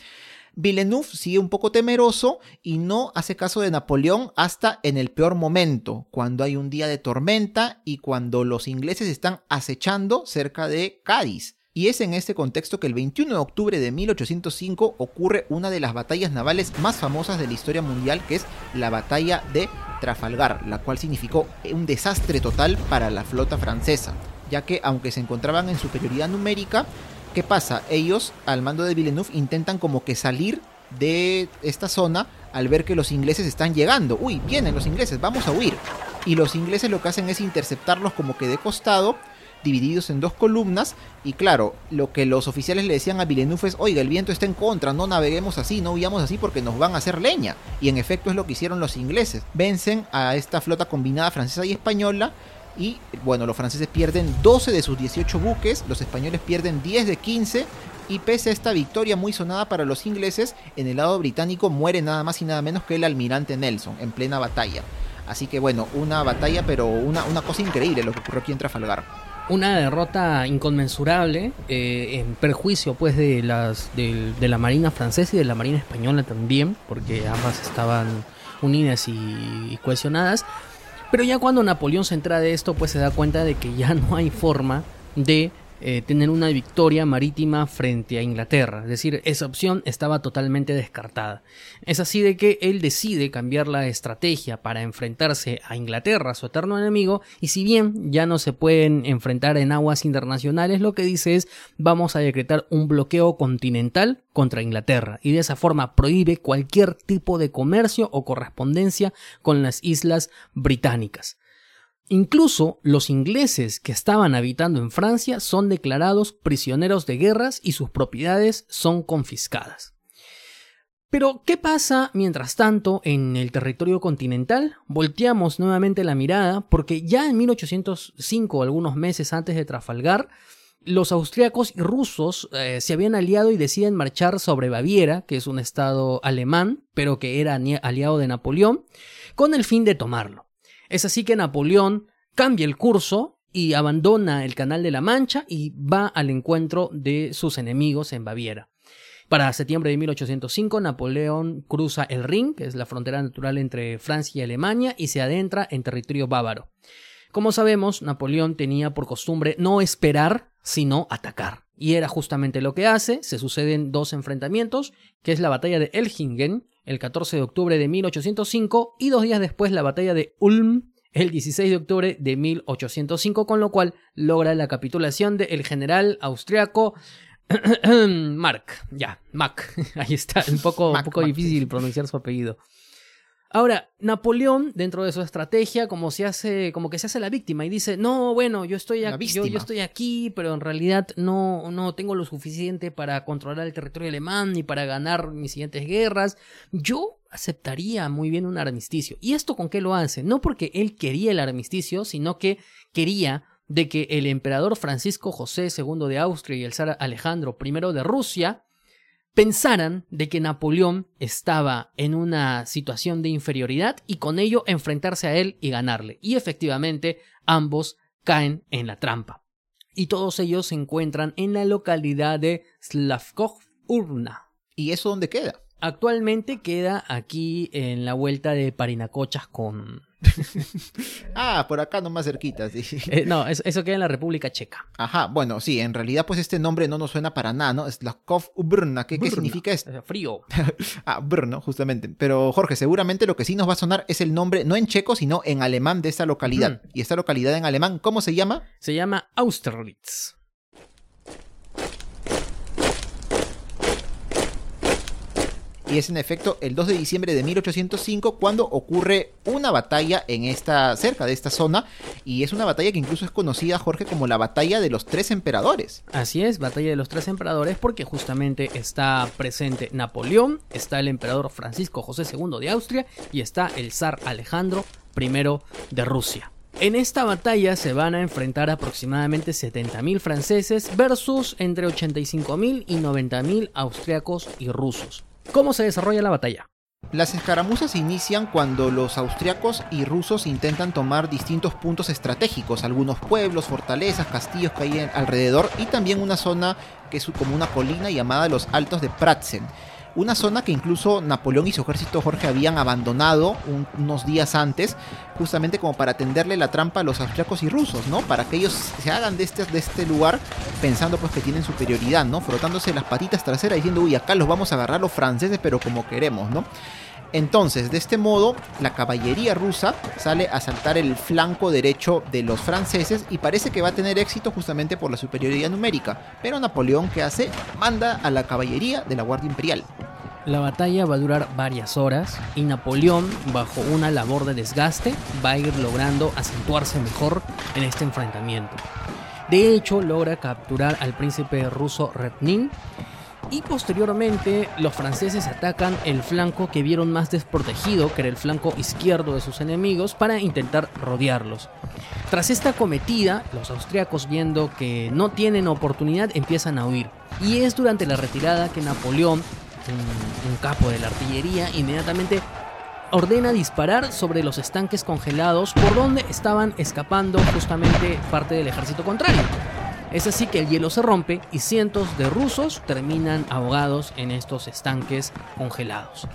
Villeneuve sigue un poco temeroso y no hace caso de Napoleón hasta en el peor momento, cuando hay un día de tormenta y cuando los ingleses están acechando cerca de Cádiz. Y es en este contexto que el 21 de octubre de 1805 ocurre una de las batallas navales más famosas de la historia mundial, que es la batalla de Trafalgar, la cual significó un desastre total para la flota francesa, ya que aunque se encontraban en superioridad numérica, ¿Qué pasa? Ellos, al mando de Villeneuve, intentan como que salir de esta zona al ver que los ingleses están llegando. Uy, vienen los ingleses, vamos a huir. Y los ingleses lo que hacen es interceptarlos como que de costado, divididos en dos columnas. Y claro, lo que los oficiales le decían a Villeneuve es, oiga, el viento está en contra, no naveguemos así, no huyamos así porque nos van a hacer leña. Y en efecto es lo que hicieron los ingleses. Vencen a esta flota combinada francesa y española y bueno, los franceses pierden 12 de sus 18 buques, los españoles pierden 10 de 15 y pese a esta victoria muy sonada para los ingleses, en el lado británico muere nada más y nada menos que el almirante Nelson en plena batalla. Así que bueno, una batalla pero una, una cosa increíble lo que ocurrió aquí en Trafalgar. Una derrota inconmensurable eh, en perjuicio pues de, las, de, la Marina francesa y de la Marina española también, porque ambas estaban unidas y cohesionadas. Pero ya cuando Napoleón se entra de esto, pues se da cuenta de que ya no hay forma de eh, tener una victoria marítima frente a Inglaterra. Es decir, esa opción estaba totalmente descartada. Es así de que él decide cambiar la estrategia para enfrentarse a Inglaterra, su eterno enemigo, y si bien ya no se pueden enfrentar en aguas internacionales, lo que dice es vamos a decretar un bloqueo continental contra Inglaterra y de esa forma prohíbe cualquier tipo de comercio o correspondencia con las islas británicas. Incluso los ingleses que estaban habitando en Francia son declarados prisioneros de guerras y sus propiedades son confiscadas. Pero, ¿qué pasa mientras tanto en el territorio continental? Volteamos nuevamente la mirada porque ya en 1805, algunos meses antes de Trafalgar, los austriacos y rusos eh, se habían aliado y deciden marchar sobre Baviera, que es un estado alemán, pero que era aliado de Napoleón, con el fin de tomarlo. Es así que Napoleón cambia el curso y abandona el Canal de la Mancha y va al encuentro de sus enemigos en Baviera. Para septiembre de 1805, Napoleón cruza el Rin, que es la frontera natural entre Francia y Alemania, y se adentra en territorio bávaro. Como sabemos, Napoleón tenía por costumbre no esperar, sino atacar. Y era justamente lo que hace. Se suceden dos enfrentamientos, que es la batalla de Elchingen, el 14 de octubre de 1805 y dos días después la batalla de Ulm el 16 de octubre de 1805, con lo cual logra la capitulación del general austriaco Mark, ya, Mac. Ahí está, un poco, un poco difícil pronunciar su apellido. Ahora, Napoleón, dentro de su estrategia, como se hace, como que se hace la víctima y dice, no, bueno, yo estoy aquí, yo, estoy aquí, pero en realidad no, no tengo lo suficiente para controlar el territorio alemán ni para ganar mis siguientes guerras. Yo aceptaría muy bien un armisticio. ¿Y esto con qué lo hace? No porque él quería el armisticio, sino que quería de que el emperador Francisco José II de Austria y el zar Alejandro I de Rusia pensaran de que Napoleón estaba en una situación de inferioridad y con ello enfrentarse a él y ganarle. Y efectivamente ambos caen en la trampa. Y todos ellos se encuentran en la localidad de Slavkov Urna. ¿Y eso dónde queda? Actualmente queda aquí en la vuelta de Parinacochas con, ah, por acá nomás cerquita, sí. Eh, no, eso, queda en la República Checa. Ajá, bueno, sí, en realidad pues este nombre no nos suena para nada, ¿no? Es la Ubrna, ¿qué, ¿qué significa esto? Frío. ah, Brno, justamente. Pero Jorge, seguramente lo que sí nos va a sonar es el nombre, no en checo, sino en alemán de esta localidad. Y esta localidad en alemán, ¿cómo se llama? Se llama Austerlitz. Y es en efecto el 2 de diciembre de 1805 cuando ocurre una batalla en esta cerca de esta zona y es una batalla que incluso es conocida Jorge como la batalla de los tres emperadores. Así es, batalla de los tres emperadores porque justamente está presente Napoleón, está el emperador Francisco José II de Austria y está el zar Alejandro I de Rusia. En esta batalla se van a enfrentar aproximadamente 70.000 franceses versus entre 85.000 y 90.000 austriacos y rusos. ¿Cómo se desarrolla la batalla? Las escaramuzas inician cuando los austriacos y rusos intentan tomar distintos puntos estratégicos, algunos pueblos, fortalezas, castillos que hay alrededor y también una zona que es como una colina llamada los Altos de Pratzen una zona que incluso Napoleón y su ejército Jorge habían abandonado unos días antes, justamente como para tenderle la trampa a los austriacos y rusos, ¿no? Para que ellos se hagan de este, de este lugar pensando pues que tienen superioridad, ¿no? Frotándose las patitas traseras diciendo, uy, acá los vamos a agarrar los franceses, pero como queremos, ¿no? Entonces, de este modo, la caballería rusa sale a saltar el flanco derecho de los franceses y parece que va a tener éxito justamente por la superioridad numérica. Pero Napoleón, ¿qué hace? Manda a la caballería de la Guardia Imperial. La batalla va a durar varias horas y Napoleón, bajo una labor de desgaste, va a ir logrando acentuarse mejor en este enfrentamiento. De hecho, logra capturar al príncipe ruso Repnin y posteriormente los franceses atacan el flanco que vieron más desprotegido, que era el flanco izquierdo de sus enemigos, para intentar rodearlos. Tras esta cometida, los austriacos viendo que no tienen oportunidad empiezan a huir. Y es durante la retirada que Napoleón, un, capo de la artillería, inmediatamente ordena disparar sobre los estanques congelados por donde estaban escapando justamente parte del ejército contrario. Es así que el hielo se rompe y cientos de rusos terminan ahogados en estos estanques congelados.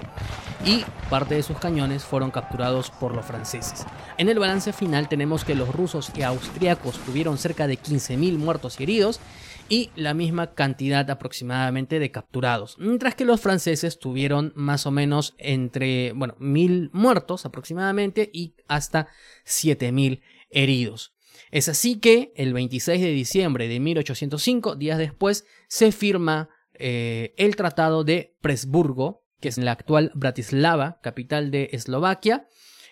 Y parte de sus cañones fueron capturados por los franceses. En el balance final tenemos que los rusos y austriacos tuvieron cerca de 15.000 muertos y heridos y la misma cantidad aproximadamente de capturados, mientras que los franceses tuvieron más o menos entre, bueno, 1.000 muertos aproximadamente y hasta 7.000 heridos. Es así que el 26 de diciembre de 1805, días después, se firma eh, el Tratado de Presburgo, que es la actual Bratislava, capital de Eslovaquia,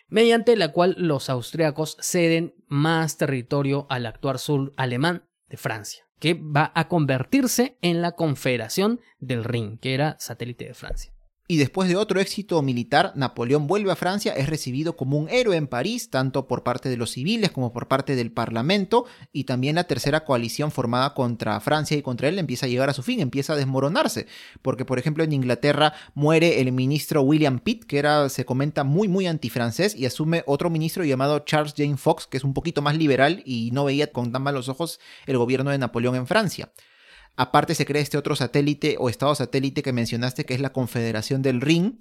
mediante la cual los austriacos ceden más territorio al actual sur alemán de Francia, que va a convertirse en la Confederación del Rin, que era satélite de Francia. Y después de otro éxito militar, Napoleón vuelve a Francia, es recibido como un héroe en París, tanto por parte de los civiles como por parte del Parlamento, y también la tercera coalición formada contra Francia y contra él empieza a llegar a su fin, empieza a desmoronarse, porque por ejemplo en Inglaterra muere el ministro William Pitt, que era, se comenta, muy muy antifrancés, y asume otro ministro llamado Charles Jane Fox, que es un poquito más liberal y no veía con tan malos ojos el gobierno de Napoleón en Francia. Aparte se crea este otro satélite o estado satélite que mencionaste, que es la Confederación del Rin,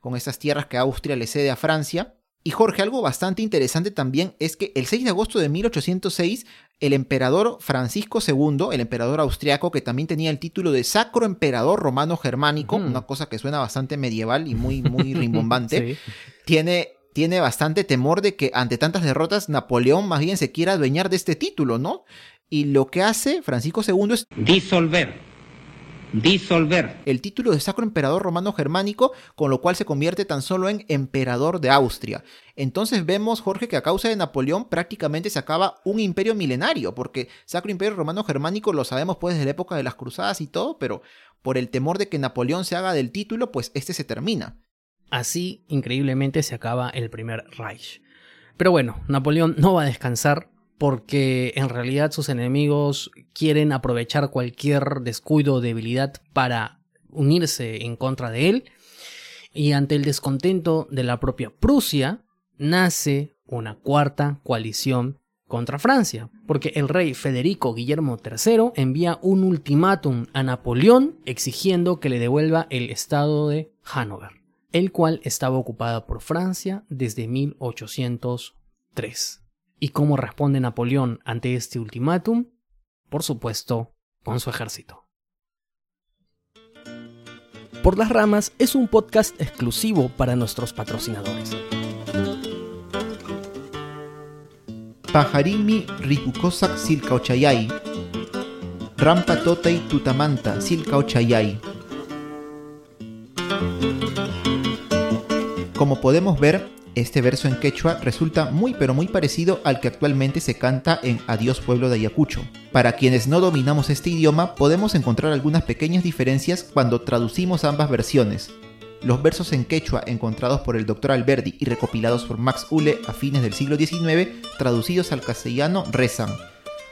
con estas tierras que Austria le cede a Francia. Y Jorge, algo bastante interesante también es que el 6 de agosto de 1806, el emperador Francisco II, el emperador austriaco, que también tenía el título de Sacro Emperador Romano Germánico, una cosa que suena bastante medieval y muy, muy rimbombante, tiene tiene bastante temor de que ante tantas derrotas Napoleón más bien se quiera adueñar de este título, ¿no? Y lo que hace Francisco II es disolver disolver. El título de Sacro Emperador Romano Germánico, con lo cual se convierte tan solo en Emperador de Austria. Entonces vemos, Jorge, que a causa de Napoleón prácticamente se acaba un imperio milenario, porque Sacro Imperio Romano Germánico lo sabemos pues desde la época de las cruzadas y todo, pero por el temor de que Napoleón se haga del título, pues este se termina. Así, increíblemente, se acaba el primer Reich. Pero bueno, Napoleón no va a descansar porque en realidad sus enemigos quieren aprovechar cualquier descuido o debilidad para unirse en contra de él. Y ante el descontento de la propia Prusia, nace una cuarta coalición contra Francia, porque el rey Federico Guillermo III envía un ultimátum a Napoleón exigiendo que le devuelva el estado de Hanover, el cual estaba ocupado por Francia desde 1803. ¿Y cómo responde Napoleón ante este ultimátum? Por supuesto, con su ejército. Por las Ramas es un podcast exclusivo para nuestros patrocinadores. Pajarimi Rikukosak Silkaochayay. Rampa Totei Tutamanta Silkaochayay. Como podemos ver, este verso en quechua resulta muy pero muy parecido al que actualmente se canta en Adiós pueblo de Ayacucho. Para quienes no dominamos este idioma, podemos encontrar algunas pequeñas diferencias cuando traducimos ambas versiones. Los versos en quechua encontrados por el Dr. Alberdi y recopilados por Max Ule a fines del siglo XIX, traducidos al castellano, rezan: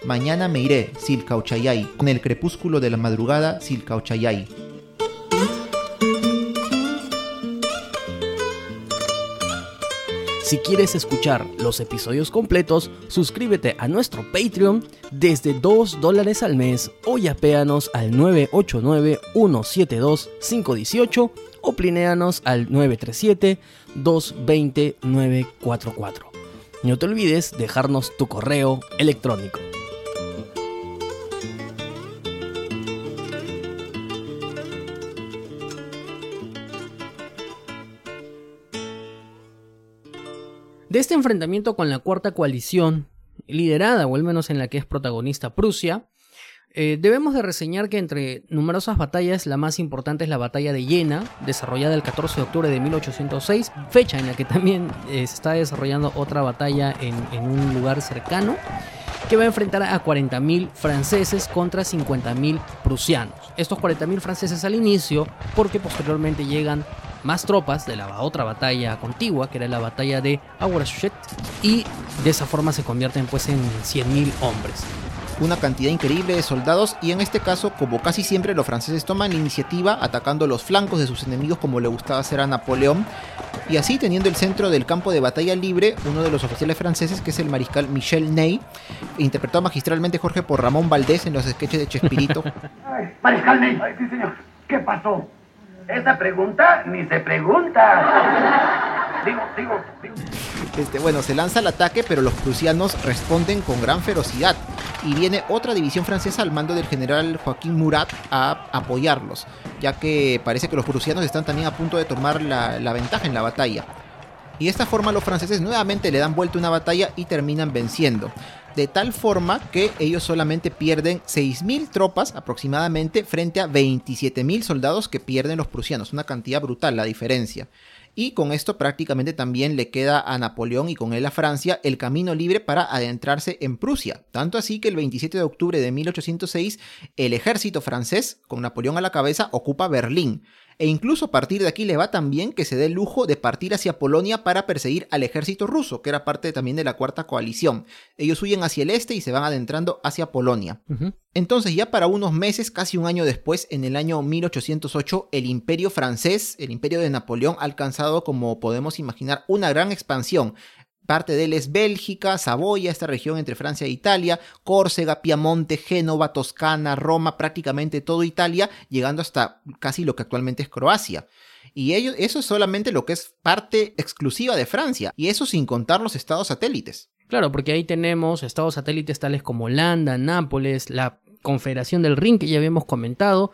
Mañana me iré, Silcauchayay, con el crepúsculo de la madrugada, Silcauchayay. Si quieres escuchar los episodios completos, suscríbete a nuestro Patreon desde 2 dólares al mes o yapéanos al 989-172-518 o plinéanos al 937-220-944. No te olvides dejarnos tu correo electrónico. De este enfrentamiento con la cuarta coalición, liderada o al menos en la que es protagonista Prusia, eh, debemos de reseñar que entre numerosas batallas, la más importante es la batalla de Jena, desarrollada el 14 de octubre de 1806, fecha en la que también eh, se está desarrollando otra batalla en, un lugar cercano, que va a enfrentar a 40.000 franceses contra 50.000 prusianos. Estos 40.000 franceses al inicio, porque posteriormente llegan más tropas de la otra batalla contigua, que era la batalla de Auerstedt, y de esa forma se convierten pues en 100.000 hombres. Una cantidad increíble de soldados y en este caso, como casi siempre, los franceses toman la iniciativa atacando los flancos de sus enemigos como le gustaba hacer a Napoleón, y así teniendo el centro del campo de batalla libre uno de los oficiales franceses que es el mariscal Michel Ney, interpretado magistralmente Jorge por Ramón Valdés en los sketches de Chespirito. Mariscal Ney, sí señor, ¿qué pasó? Esa pregunta ni se pregunta. Digo, digo, digo. Este, bueno, se lanza el ataque, pero los prusianos responden con gran ferocidad. Y viene otra división francesa al mando del general Joaquín Murat a apoyarlos, ya que parece que los prusianos están también a punto de tomar la, la ventaja en la batalla. Y de esta forma los franceses nuevamente le dan vuelta una batalla y terminan venciendo. De tal forma que ellos solamente pierden 6.000 tropas aproximadamente frente a 27.000 soldados que pierden los prusianos. Una cantidad brutal la diferencia. Y con esto prácticamente también le queda a Napoleón y con él a Francia el camino libre para adentrarse en Prusia. Tanto así que el 27 de octubre de 1806 el ejército francés, con Napoleón a la cabeza, ocupa Berlín e incluso a partir de aquí le va tan bien que se dé el lujo de partir hacia Polonia para perseguir al ejército ruso, que era parte también de la cuarta coalición. Ellos huyen hacia el este y se van adentrando hacia Polonia. Entonces ya para unos meses, casi un año después, en el año 1808, el imperio francés, el imperio de Napoleón, ha alcanzado, como podemos imaginar, una gran expansión. Parte de él es Bélgica, Saboya, esta región entre Francia e Italia, Córcega, Piamonte, Génova, Toscana, Roma, prácticamente todo Italia, llegando hasta casi lo que actualmente es Croacia. Y eso es solamente lo que es parte exclusiva de Francia, y eso sin contar los estados satélites. Claro, porque ahí tenemos estados satélites tales como Holanda, Nápoles, la Confederación del Rin que ya habíamos comentado,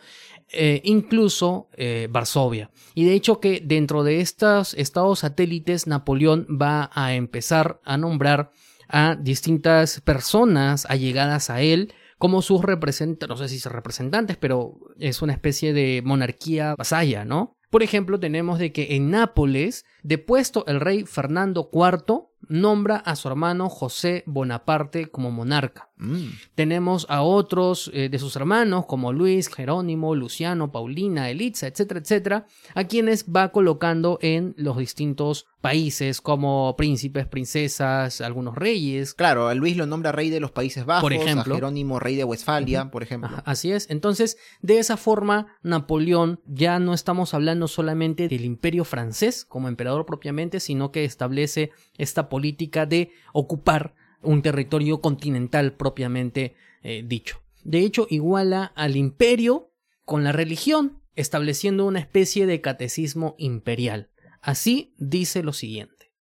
eh, incluso eh, Varsovia. Y de hecho que dentro de estos estados satélites Napoleón va a empezar a nombrar a distintas personas allegadas a él como sus representantes, no sé si son representantes, pero es una especie de monarquía vasalla, ¿no? Por ejemplo, tenemos de que en Nápoles, depuesto el rey Fernando IV, nombra a su hermano José Bonaparte como monarca. Mm. Tenemos a otros eh, de sus hermanos como Luis, Jerónimo, Luciano, Paulina, Elitza, etcétera, etcétera, a quienes va colocando en los distintos países como príncipes, princesas, algunos reyes. Claro, a Luis lo nombra rey de los Países Bajos, Por ejemplo. a Jerónimo rey de Westfalia, por ejemplo. Ajá, Así es. Entonces, de esa forma, Napoleón ya no estamos hablando solamente del imperio francés como emperador propiamente, sino que establece esta política de ocupar un territorio continental propiamente eh, dicho. De hecho, iguala al imperio con la religión, estableciendo una especie de catecismo imperial. Así dice lo siguiente.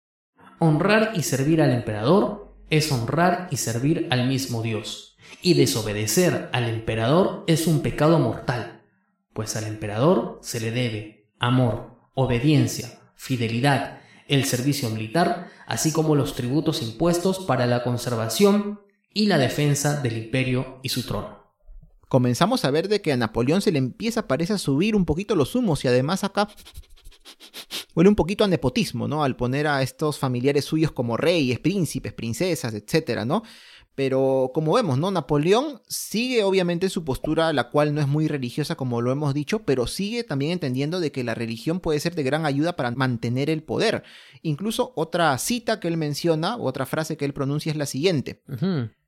Honrar y servir al emperador es honrar y servir al mismo Dios, y desobedecer al emperador es un pecado mortal, pues al emperador se le debe amor, obediencia, fidelidad, el servicio militar, así como los tributos impuestos para la conservación y la defensa del imperio y su trono. Comenzamos a ver de que a Napoleón se le empieza, parece, a subir un poquito los humos y además acá huele un poquito a nepotismo, ¿no? Al poner a estos familiares suyos como reyes, príncipes, princesas, etcétera, ¿no? Pero como vemos, ¿no? Napoleón sigue obviamente su postura, la cual no es muy religiosa como lo hemos dicho, pero sigue también entendiendo de que la religión puede ser de gran ayuda para mantener el poder. Incluso otra cita que él menciona, otra frase que él pronuncia es la siguiente.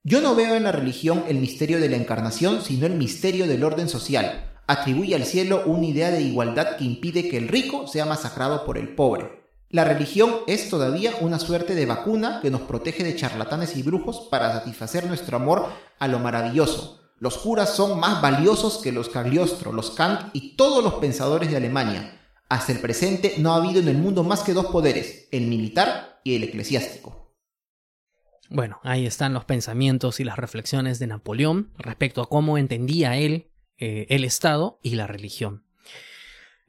Yo no veo en la religión el misterio de la encarnación, sino el misterio del orden social. Atribuye al cielo una idea de igualdad que impide que el rico sea masacrado por el pobre. La religión es todavía una suerte de vacuna que nos protege de charlatanes y brujos para satisfacer nuestro amor a lo maravilloso. Los curas son más valiosos que los Cagliostro, los Kant y todos los pensadores de Alemania. Hasta el presente no ha habido en el mundo más que dos poderes, el militar y el eclesiástico. Bueno, ahí están los pensamientos y las reflexiones de Napoleón respecto a cómo entendía él eh, el Estado y la religión.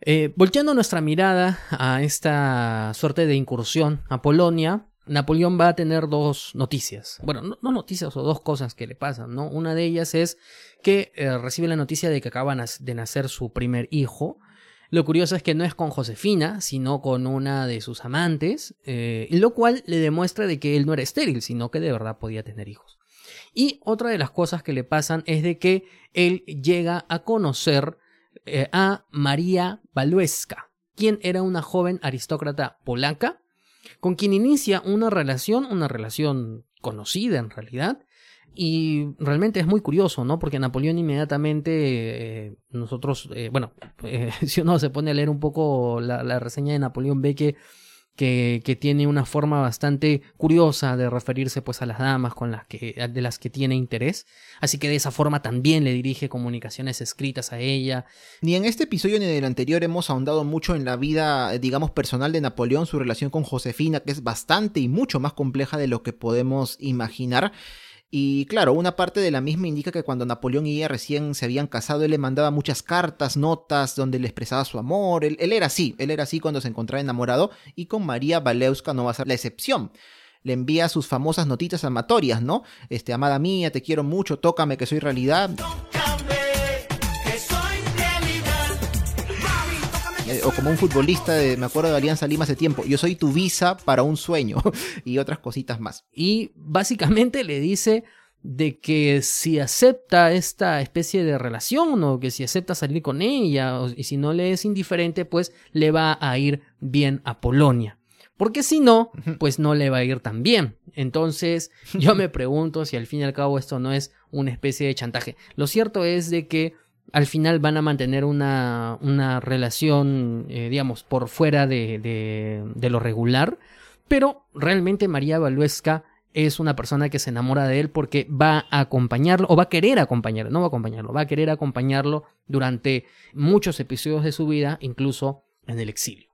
Eh, volteando nuestra mirada a esta suerte de incursión a Polonia, Napoleón va a tener dos noticias. Bueno, no, no noticias o dos cosas que le pasan, ¿no? Una de ellas es que eh, recibe la noticia de que acaba de nacer su primer hijo. Lo curioso es que no es con Josefina, sino con una de sus amantes, eh, lo cual le demuestra de que él no era estéril, sino que de verdad podía tener hijos. Y otra de las cosas que le pasan es de que él llega a conocer eh, a María Walewska, quien era una joven aristócrata polaca, con quien inicia una relación, una relación conocida en realidad, y realmente es muy curioso, ¿no? Porque Napoleón inmediatamente, eh, nosotros, eh, bueno, si uno se pone a leer un poco la, la reseña de Napoleón, ve que, que, tiene una forma bastante curiosa de referirse pues a las damas con las que, de las que tiene interés. Así que de esa forma también le dirige comunicaciones escritas a ella. Ni en este episodio ni en el anterior hemos ahondado mucho en la vida, eh, digamos, personal de Napoleón, su relación con Josefina, que es bastante y mucho más compleja de lo que podemos imaginar. Y claro, una parte de la misma indica que cuando Napoleón y ella recién se habían casado, él le mandaba muchas cartas, notas, donde le expresaba su amor. Él, era así, él era así cuando se encontraba enamorado, y con María Walewska no va a ser la excepción. Le envía sus famosas notitas amatorias, ¿no? Este, amada mía, te quiero mucho, tócame que soy realidad. O como un futbolista, de, me acuerdo de Alianza Lima hace tiempo, yo soy tu visa para un sueño y otras cositas más. Y básicamente le dice de que si acepta esta especie de relación o que si acepta salir con ella o- y si no le es indiferente, pues le va a ir bien a Polonia. Porque si no, pues no le va a ir tan bien. Entonces, yo me pregunto si al fin y al cabo esto no es una especie de chantaje. Lo cierto es de que al final van a mantener una, una relación, eh, digamos, por fuera de, de- lo regular. Pero realmente María Walewska es una persona que se enamora de él porque va a acompañarlo, o va a querer acompañarlo, no va a acompañarlo, va a querer acompañarlo durante muchos episodios de su vida, incluso en el exilio.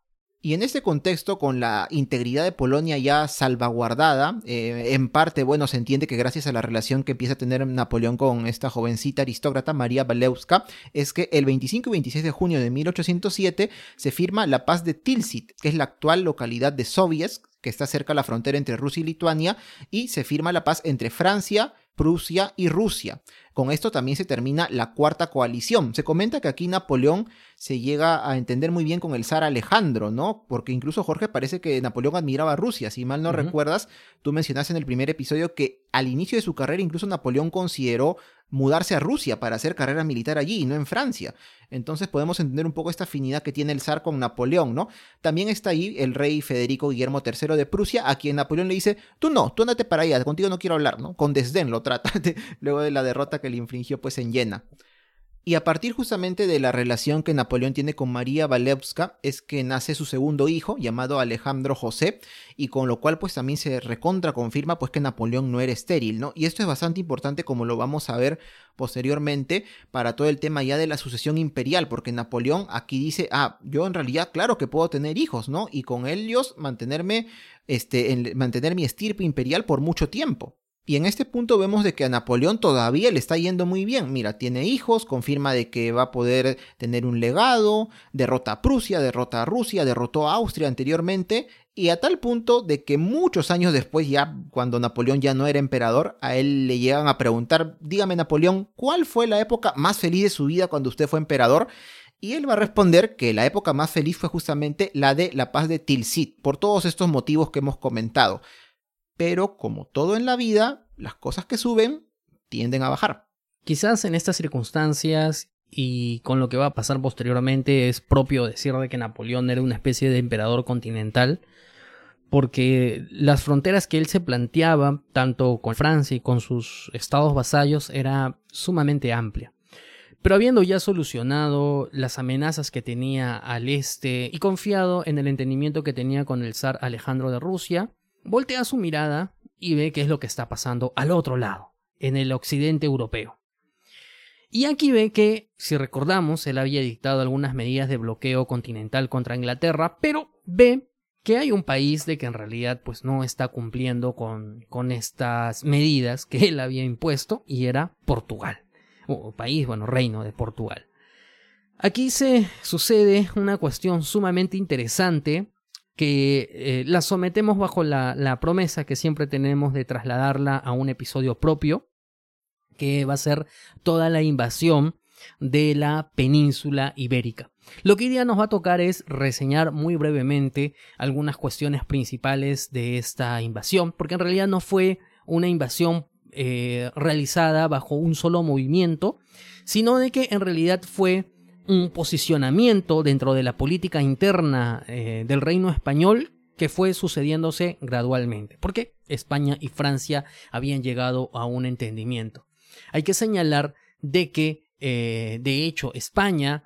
Y en este contexto, con la integridad de Polonia ya salvaguardada, eh, en parte, bueno, se entiende que gracias a la relación que empieza a tener Napoleón con esta jovencita aristócrata, María Walewska, es que el 25 y 26 de junio de 1807 se firma la paz de Tilsit, que es la actual localidad de Sovietsk, que está cerca de la frontera entre Rusia y Lituania, y se firma la paz entre Francia, Prusia y Rusia. Con esto también se termina la cuarta coalición. Se comenta que aquí Napoleón se llega a entender muy bien con el zar Alejandro, ¿no? Porque incluso Jorge parece que Napoleón admiraba a Rusia. Si mal no recuerdas, tú mencionaste en el primer episodio que al inicio de su carrera incluso Napoleón consideró mudarse a Rusia para hacer carrera militar allí y no en Francia. Entonces podemos entender un poco esta afinidad que tiene el zar con Napoleón, ¿no? También está ahí el rey Federico Guillermo III de Prusia, a quien Napoleón le dice, tú no, tú andate para allá, contigo no quiero hablar, ¿no? Con desdén lo trata, luego de la derrota que le infringió pues en Jena. Y a partir justamente de la relación que Napoleón tiene con María Walewska es que nace su segundo hijo llamado Alejandro José y con lo cual pues también se recontra confirma pues que Napoleón no era estéril, ¿no? Y esto es bastante importante como lo vamos a ver posteriormente para todo el tema ya de la sucesión imperial porque Napoleón aquí dice, ah, yo en realidad claro que puedo tener hijos, ¿no? Y con ellos mantenerme, este, en, mantener mi estirpe imperial por mucho tiempo. Y en este punto vemos de que a Napoleón todavía le está yendo muy bien. Mira, tiene hijos, confirma de que va a poder tener un legado, derrota a Prusia, derrota a Rusia, derrotó a Austria anteriormente, y a tal punto de que muchos años después, ya cuando Napoleón ya no era emperador, a él le llegan a preguntar, dígame Napoleón, ¿cuál fue la época más feliz de su vida cuando usted fue emperador? Y él va a responder que la época más feliz fue justamente la de la paz de Tilsit, por todos estos motivos que hemos comentado pero como todo en la vida, las cosas que suben tienden a bajar. Quizás en estas circunstancias y con lo que va a pasar posteriormente es propio decir de que Napoleón era una especie de emperador continental, porque las fronteras que él se planteaba, tanto con Francia y con sus estados vasallos, era sumamente amplia. Pero habiendo ya solucionado las amenazas que tenía al este y confiado en el entendimiento que tenía con el zar Alejandro de Rusia, voltea su mirada y ve qué es lo que está pasando al otro lado, en el occidente europeo. Y aquí ve que, si recordamos, él había dictado algunas medidas de bloqueo continental contra Inglaterra, pero ve que hay un país de que en realidad pues no está cumpliendo con, con estas medidas que él había impuesto y era Portugal, o país, bueno, reino de Portugal. Aquí se sucede una cuestión sumamente interesante que eh, la sometemos bajo la, promesa que siempre tenemos de trasladarla a un episodio propio, que va a ser toda la invasión de la península ibérica. Lo que hoy día nos va a tocar es reseñar muy brevemente algunas cuestiones principales de esta invasión, porque en realidad no fue una invasión eh, realizada bajo un solo movimiento, sino de que en realidad fue un posicionamiento dentro de la política interna eh, del reino español que fue sucediéndose gradualmente, porque España y Francia habían llegado a un entendimiento. Hay que señalar de que, eh, de hecho, España,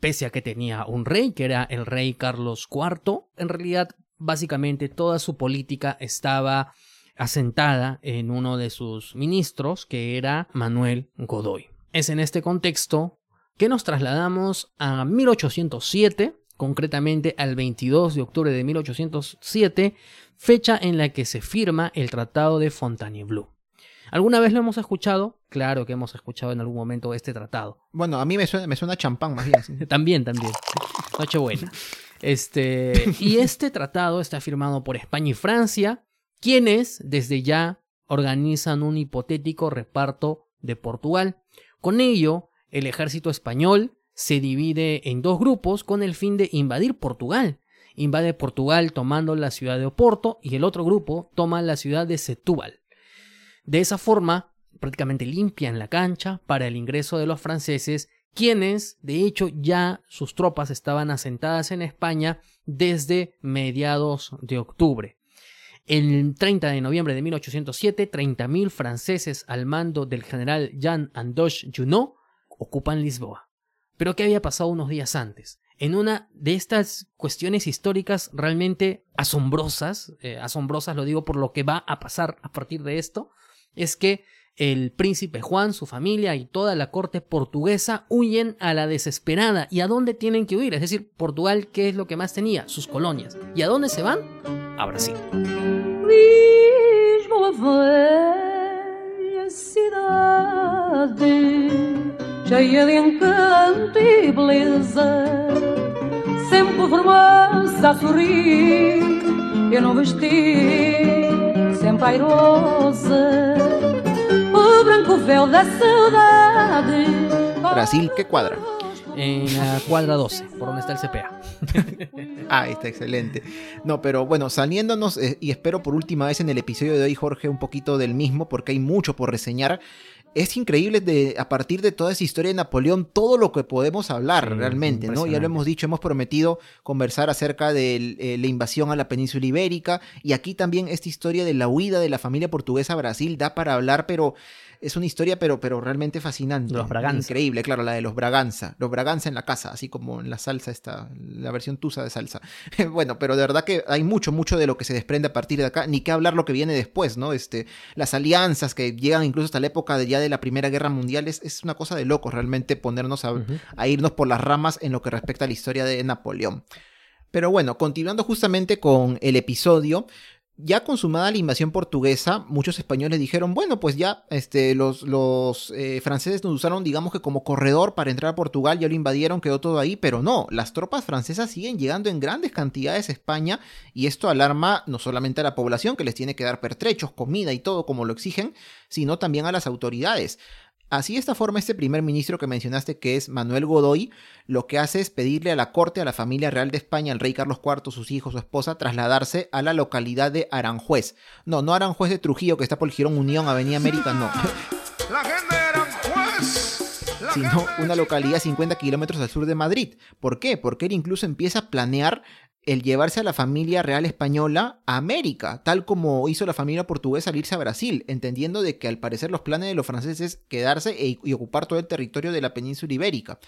pese a que tenía un rey, que era el rey Carlos IV, en realidad, básicamente toda su política estaba asentada en uno de sus ministros, que era Manuel Godoy. Es en este contexto que nos trasladamos a 1807, concretamente al 22 de octubre de 1807, fecha en la que se firma el Tratado de Fontainebleau. ¿Alguna vez lo hemos escuchado? Claro que hemos escuchado en algún momento este tratado. Bueno, a mí me suena, me suena champán más bien. también, también. Nochebuena. Este, y este tratado está firmado por España y Francia, quienes desde ya organizan un hipotético reparto de Portugal. Con ello, el ejército español se divide en dos grupos con el fin de invadir Portugal. Invade Portugal tomando la ciudad de Oporto y el otro grupo toma la ciudad de Setúbal. De esa forma, prácticamente limpian la cancha para el ingreso de los franceses, quienes, de hecho, ya sus tropas estaban asentadas en España desde mediados de octubre. El 30 de noviembre de 1807, 30.000 franceses al mando del general Jean Andoche Junot ocupan Lisboa. Pero ¿qué había pasado unos días antes? En una de estas cuestiones históricas realmente asombrosas, eh, asombrosas lo digo por lo que va a pasar a partir de esto, es que el príncipe Juan, su familia y toda la corte portuguesa huyen a la desesperada. ¿Y a dónde tienen que huir? Es decir, Portugal, ¿qué es lo que más tenía? Sus colonias. ¿Y a dónde se van? A Brasil. Cheia de encanto e beleza, sempre vermelha a sorrir, eu não vesti, sempre airosa. Brasil, ¿qué cuadra? En la cuadra 12, por donde está el CPA. ah, está excelente. No, pero bueno, saliéndonos, eh, y espero por última vez en el episodio de hoy, Jorge, un poquito del mismo, porque hay mucho por reseñar es increíble de, a partir de toda esa historia de Napoleón, todo lo que podemos hablar realmente, ¿no? Ya lo hemos dicho, hemos prometido conversar acerca de eh, la invasión a la península ibérica y aquí también esta historia de la huida de la familia portuguesa a Brasil da para hablar, pero es una historia, pero, pero realmente fascinante. Los Braganza. Increíble, claro, la de los Braganza. Los Braganza en la casa, así como en la salsa esta, la versión tusa de salsa. bueno, pero de verdad que hay mucho, mucho de lo que se desprende a partir de acá, ni que hablar lo que viene después, ¿no? Este, las alianzas que llegan incluso hasta la época de, ya de la Primera Guerra Mundial, es, es una cosa de locos realmente ponernos a, a irnos por las ramas en lo que respecta a la historia de Napoleón. Pero bueno, continuando justamente con el episodio, ya consumada la invasión portuguesa, muchos españoles dijeron, bueno, pues ya este, los, eh, franceses nos usaron, digamos que como corredor para entrar a Portugal, ya lo invadieron, quedó todo ahí, pero no, las tropas francesas siguen llegando en grandes cantidades a España y esto alarma no solamente a la población, que les tiene que dar pertrechos, comida y todo como lo exigen, sino también a las autoridades. Así de esta forma, este primer ministro que mencionaste, que es Manuel Godoy, lo que hace es pedirle a la corte, a la familia real de España, al rey Carlos IV, sus hijos, su esposa, trasladarse a la localidad de Aranjuez. No, no Aranjuez de Trujillo, que está por el Girón Unión, Avenida América, no. La gente. Sino una localidad 50 kilómetros al sur de Madrid. ¿Por qué? Porque él incluso empieza a planear el llevarse a la familia real española a América, tal como hizo la familia portuguesa al irse a Brasil, entendiendo de que al parecer los planes de los franceses es quedarse e, y ocupar todo el territorio de la península ibérica.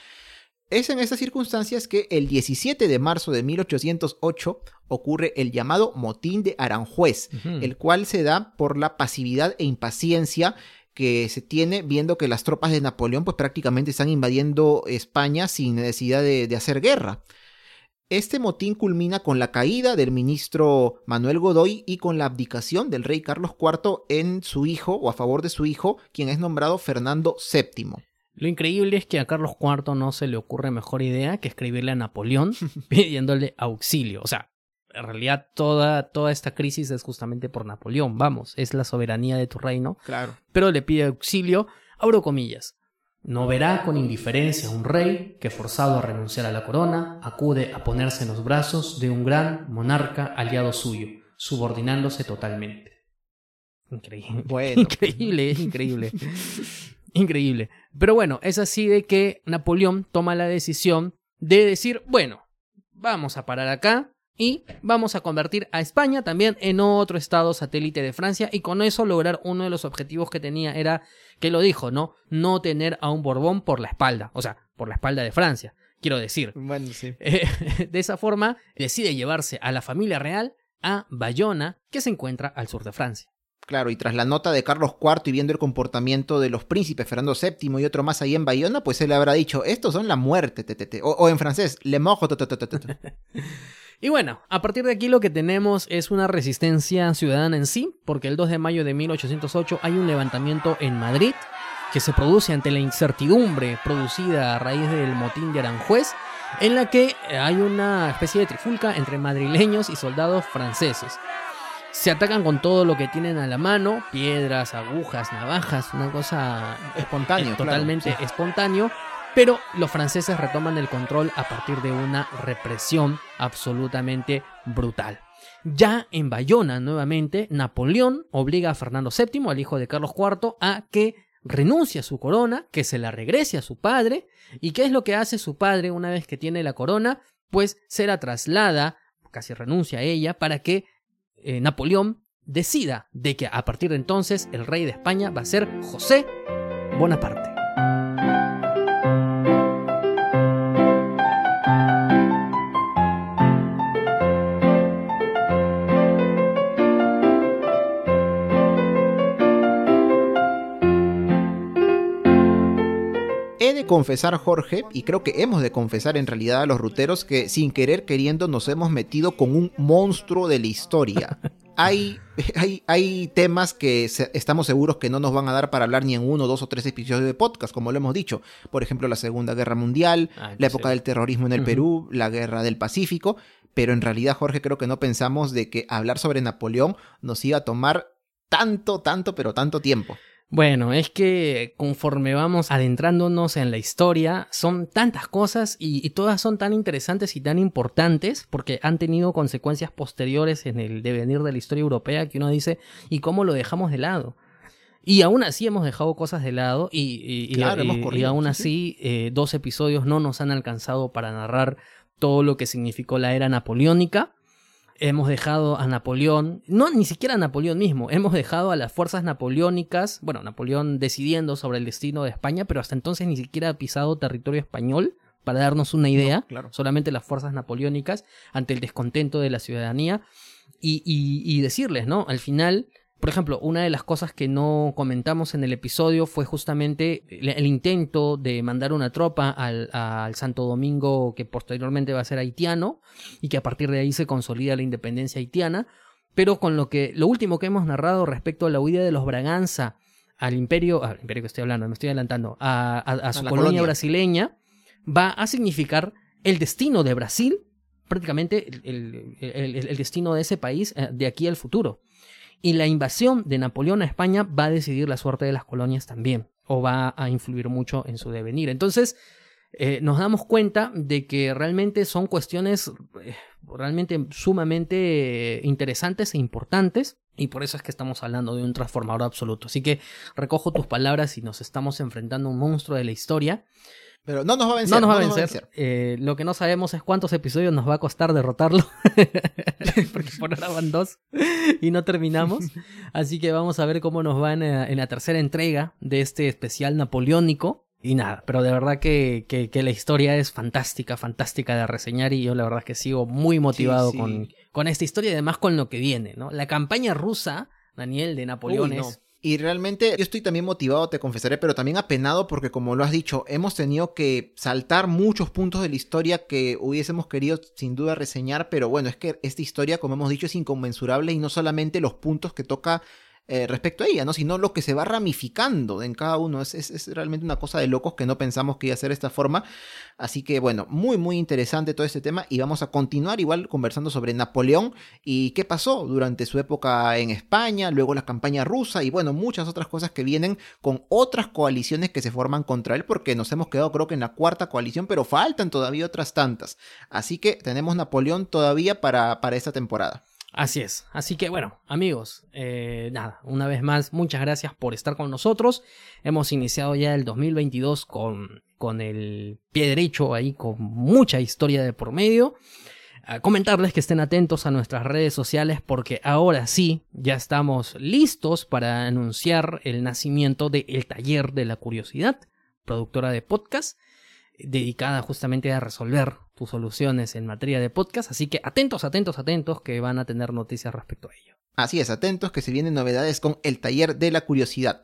Es en estas circunstancias que el 17 de marzo de 1808 ocurre el llamado motín de Aranjuez, el cual se da por la pasividad e impaciencia que se tiene viendo que las tropas de Napoleón pues prácticamente están invadiendo España sin necesidad de hacer guerra. Este motín culmina con la caída del ministro Manuel Godoy y con la abdicación del rey Carlos IV en su hijo o a favor de su hijo, quien es nombrado Fernando VII. Lo increíble es que a Carlos IV no se le ocurre mejor idea que escribirle a Napoleón pidiéndole auxilio. O sea, en realidad toda, toda esta crisis es justamente por Napoleón, vamos, es la soberanía de tu reino. Claro. Pero le pide auxilio, abro comillas. No verá con indiferencia a un rey que, forzado a renunciar a la corona, acude a ponerse en los brazos de un gran monarca aliado suyo, subordinándose totalmente. Increíble. Bueno. Increíble, increíble. increíble. Pero bueno, es así de que Napoleón toma la decisión de decir, bueno, vamos a parar acá, y vamos a convertir a España también en otro estado satélite de Francia y con eso lograr uno de los objetivos que tenía era, que lo dijo, ¿no? No tener a un Borbón por la espalda, o sea, por la espalda de Francia, quiero decir. Bueno, sí. Eh, de esa forma, decide llevarse a la familia real a Bayona, que se encuentra al sur de Francia. Claro, y tras la nota de Carlos IV y viendo el comportamiento de los príncipes Fernando VII y otro más ahí en Bayona, pues él habrá dicho, estos son la muerte, o, o en francés, le mojo, Y bueno, a partir de aquí lo que tenemos es una resistencia ciudadana en sí, porque el 2 de mayo de 1808 hay un levantamiento en Madrid que se produce ante la incertidumbre producida a raíz del motín de Aranjuez, en la que hay una especie de trifulca entre madrileños y soldados franceses. Se atacan con todo lo que tienen a la mano, piedras, agujas, navajas, una cosa espontánea, totalmente espontáneo pero los franceses retoman el control a partir de una represión absolutamente brutal. Ya en Bayona, nuevamente, Napoleón obliga a Fernando VII, al hijo de Carlos IV, a que renuncie a su corona, que se la regrese a su padre. ¿Y qué es lo que hace su padre una vez que tiene la corona? Pues se la traslada, casi renuncia a ella, para que eh, Napoleón decida de que a partir de entonces el rey de España va a ser José Bonaparte. Confesar, Jorge, y creo que hemos de confesar en realidad a los ruteros que sin querer queriendo nos hemos metido con un monstruo de la historia. Hay, hay, hay, temas que estamos seguros que no nos van a dar para hablar ni en uno, dos o tres episodios de podcast, como lo hemos dicho. Por ejemplo, la Segunda Guerra Mundial, ah, la época del terrorismo en el Perú, la Guerra del Pacífico. Pero en realidad, Jorge, creo que no pensamos de que hablar sobre Napoleón nos iba a tomar tanto, tanto, pero tanto tiempo. Bueno, es que conforme vamos adentrándonos en la historia, son tantas cosas y, y, todas son tan interesantes y tan importantes porque han tenido consecuencias posteriores en el devenir de la historia europea que uno dice, ¿y cómo lo dejamos de lado? Y aún así hemos dejado cosas de lado y, y, Claro, y- corrido, aún sí, así eh, dos episodios no nos han alcanzado para narrar todo lo que significó la era napoleónica. Hemos dejado a Napoleón, no ni siquiera a Napoleón mismo, hemos dejado a las fuerzas napoleónicas, bueno, Napoleón decidiendo sobre el destino de España, pero hasta entonces ni siquiera ha pisado territorio español para darnos una idea, claro. solamente las fuerzas napoleónicas ante el descontento de la ciudadanía y, y- y decirles, ¿no? Al final, por ejemplo, una de las cosas que no comentamos en el episodio fue justamente el, el intento de mandar una tropa al, al Santo Domingo que posteriormente va a ser haitiano y que a partir de ahí se consolida la independencia haitiana, pero con lo que lo último que hemos narrado respecto a la huida de los Braganza al imperio, al imperio que estoy hablando, me estoy adelantando, a, a- a su colonia, colonia. brasileña, va a significar el destino de Brasil, prácticamente el, el- el- el destino de ese país eh, de aquí al futuro. Y la invasión de Napoleón a España va a decidir la suerte de las colonias también, o va a influir mucho en su devenir. Entonces, eh, nos damos cuenta de que realmente son cuestiones eh, realmente sumamente interesantes e importantes. Y por eso es que estamos hablando de un transformador absoluto. Así que recojo tus palabras y nos estamos enfrentando a un monstruo de la historia. Pero no nos va a vencer. No nos va a vencer. Eh, lo que no sabemos es cuántos episodios nos va a costar derrotarlo. Porque por ahora van dos y no terminamos. Así que vamos a ver cómo nos va en, eh, en la tercera entrega de este especial napoleónico. Y nada, pero de verdad que, que- que la historia es fantástica, fantástica de reseñar y yo la verdad que sigo muy motivado sí. Con, con esta historia y además con lo que viene, ¿no? La campaña rusa, Daniel, de Napoleón Uy, no. es Y realmente yo estoy también motivado, te confesaré, pero también apenado porque como lo has dicho, hemos tenido que saltar muchos puntos de la historia que hubiésemos querido sin duda reseñar, pero bueno, es que esta historia, como hemos dicho, es inconmensurable y no solamente los puntos que toca eh, respecto a ella, ¿no? Sino lo que se va ramificando en cada uno. Es, es- es realmente una cosa de locos que no pensamos que iba a ser de esta forma. Así que bueno, muy muy interesante todo este tema y vamos a continuar igual conversando sobre Napoleón y qué pasó durante su época en España, luego la campaña rusa y bueno, muchas otras cosas que vienen con otras coaliciones que se forman contra él porque nos hemos quedado creo que en la cuarta coalición, pero faltan todavía otras tantas. Así que tenemos Napoleón todavía para, para esta temporada. Así es. Así que bueno, amigos, eh, nada, una vez más, muchas gracias por estar con nosotros. Hemos iniciado ya el 2022 con, con el pie derecho ahí, con mucha historia de por medio. A comentarles que estén atentos a nuestras redes sociales porque ahora sí, ya estamos listos para anunciar el nacimiento de El Taller de la Curiosidad, productora de podcast dedicada justamente a resolver tus soluciones en materia de podcast. Así que atentos, atentos, atentos, que van a tener noticias respecto a ello. Así es, atentos que se vienen novedades con el taller de la curiosidad.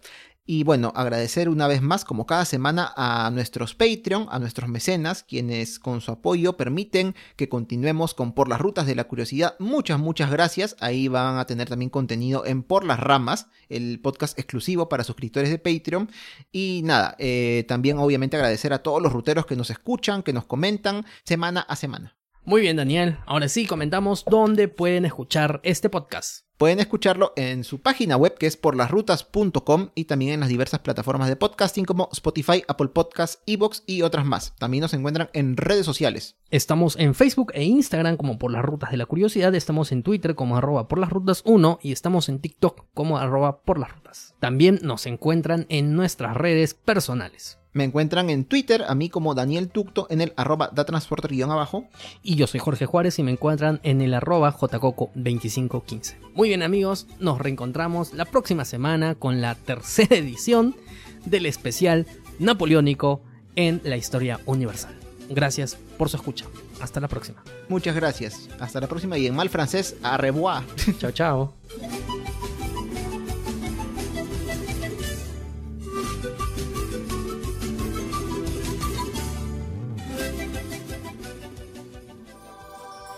Y bueno, agradecer una vez más, como cada semana, a nuestros Patreon, a nuestros mecenas, quienes con su apoyo permiten que continuemos con Por las Rutas de la Curiosidad. Muchas, muchas gracias. Ahí van a tener también contenido en Por las Ramas, el podcast exclusivo para suscriptores de Patreon. Y nada, eh, también obviamente agradecer a todos los ruteros que nos escuchan, que nos comentan semana a semana. Muy bien, Daniel. Ahora sí, comentamos dónde pueden escuchar este podcast. Pueden escucharlo en su página web que es porlasrutas.com y también en las diversas plataformas de podcasting como Spotify, Apple Podcasts, Evox y otras más. También nos encuentran en redes sociales. Estamos en Facebook e Instagram como por las rutas de la curiosidad, estamos en Twitter como arroba por las rutas 1 y estamos en TikTok como arroba por las rutas. También nos encuentran en nuestras redes personales. Me encuentran en Twitter, a mí como Daniel Tucto, en el arroba datransporter-abajo. Y yo soy Jorge Juárez y me encuentran en el arroba jcoco2515. Muy bien amigos, nos reencontramos la próxima semana con la tercera edición del especial napoleónico en la historia universal. Gracias por su escucha. Hasta la próxima. Muchas gracias. Hasta la próxima y en mal francés, a revoir. Chao, chao.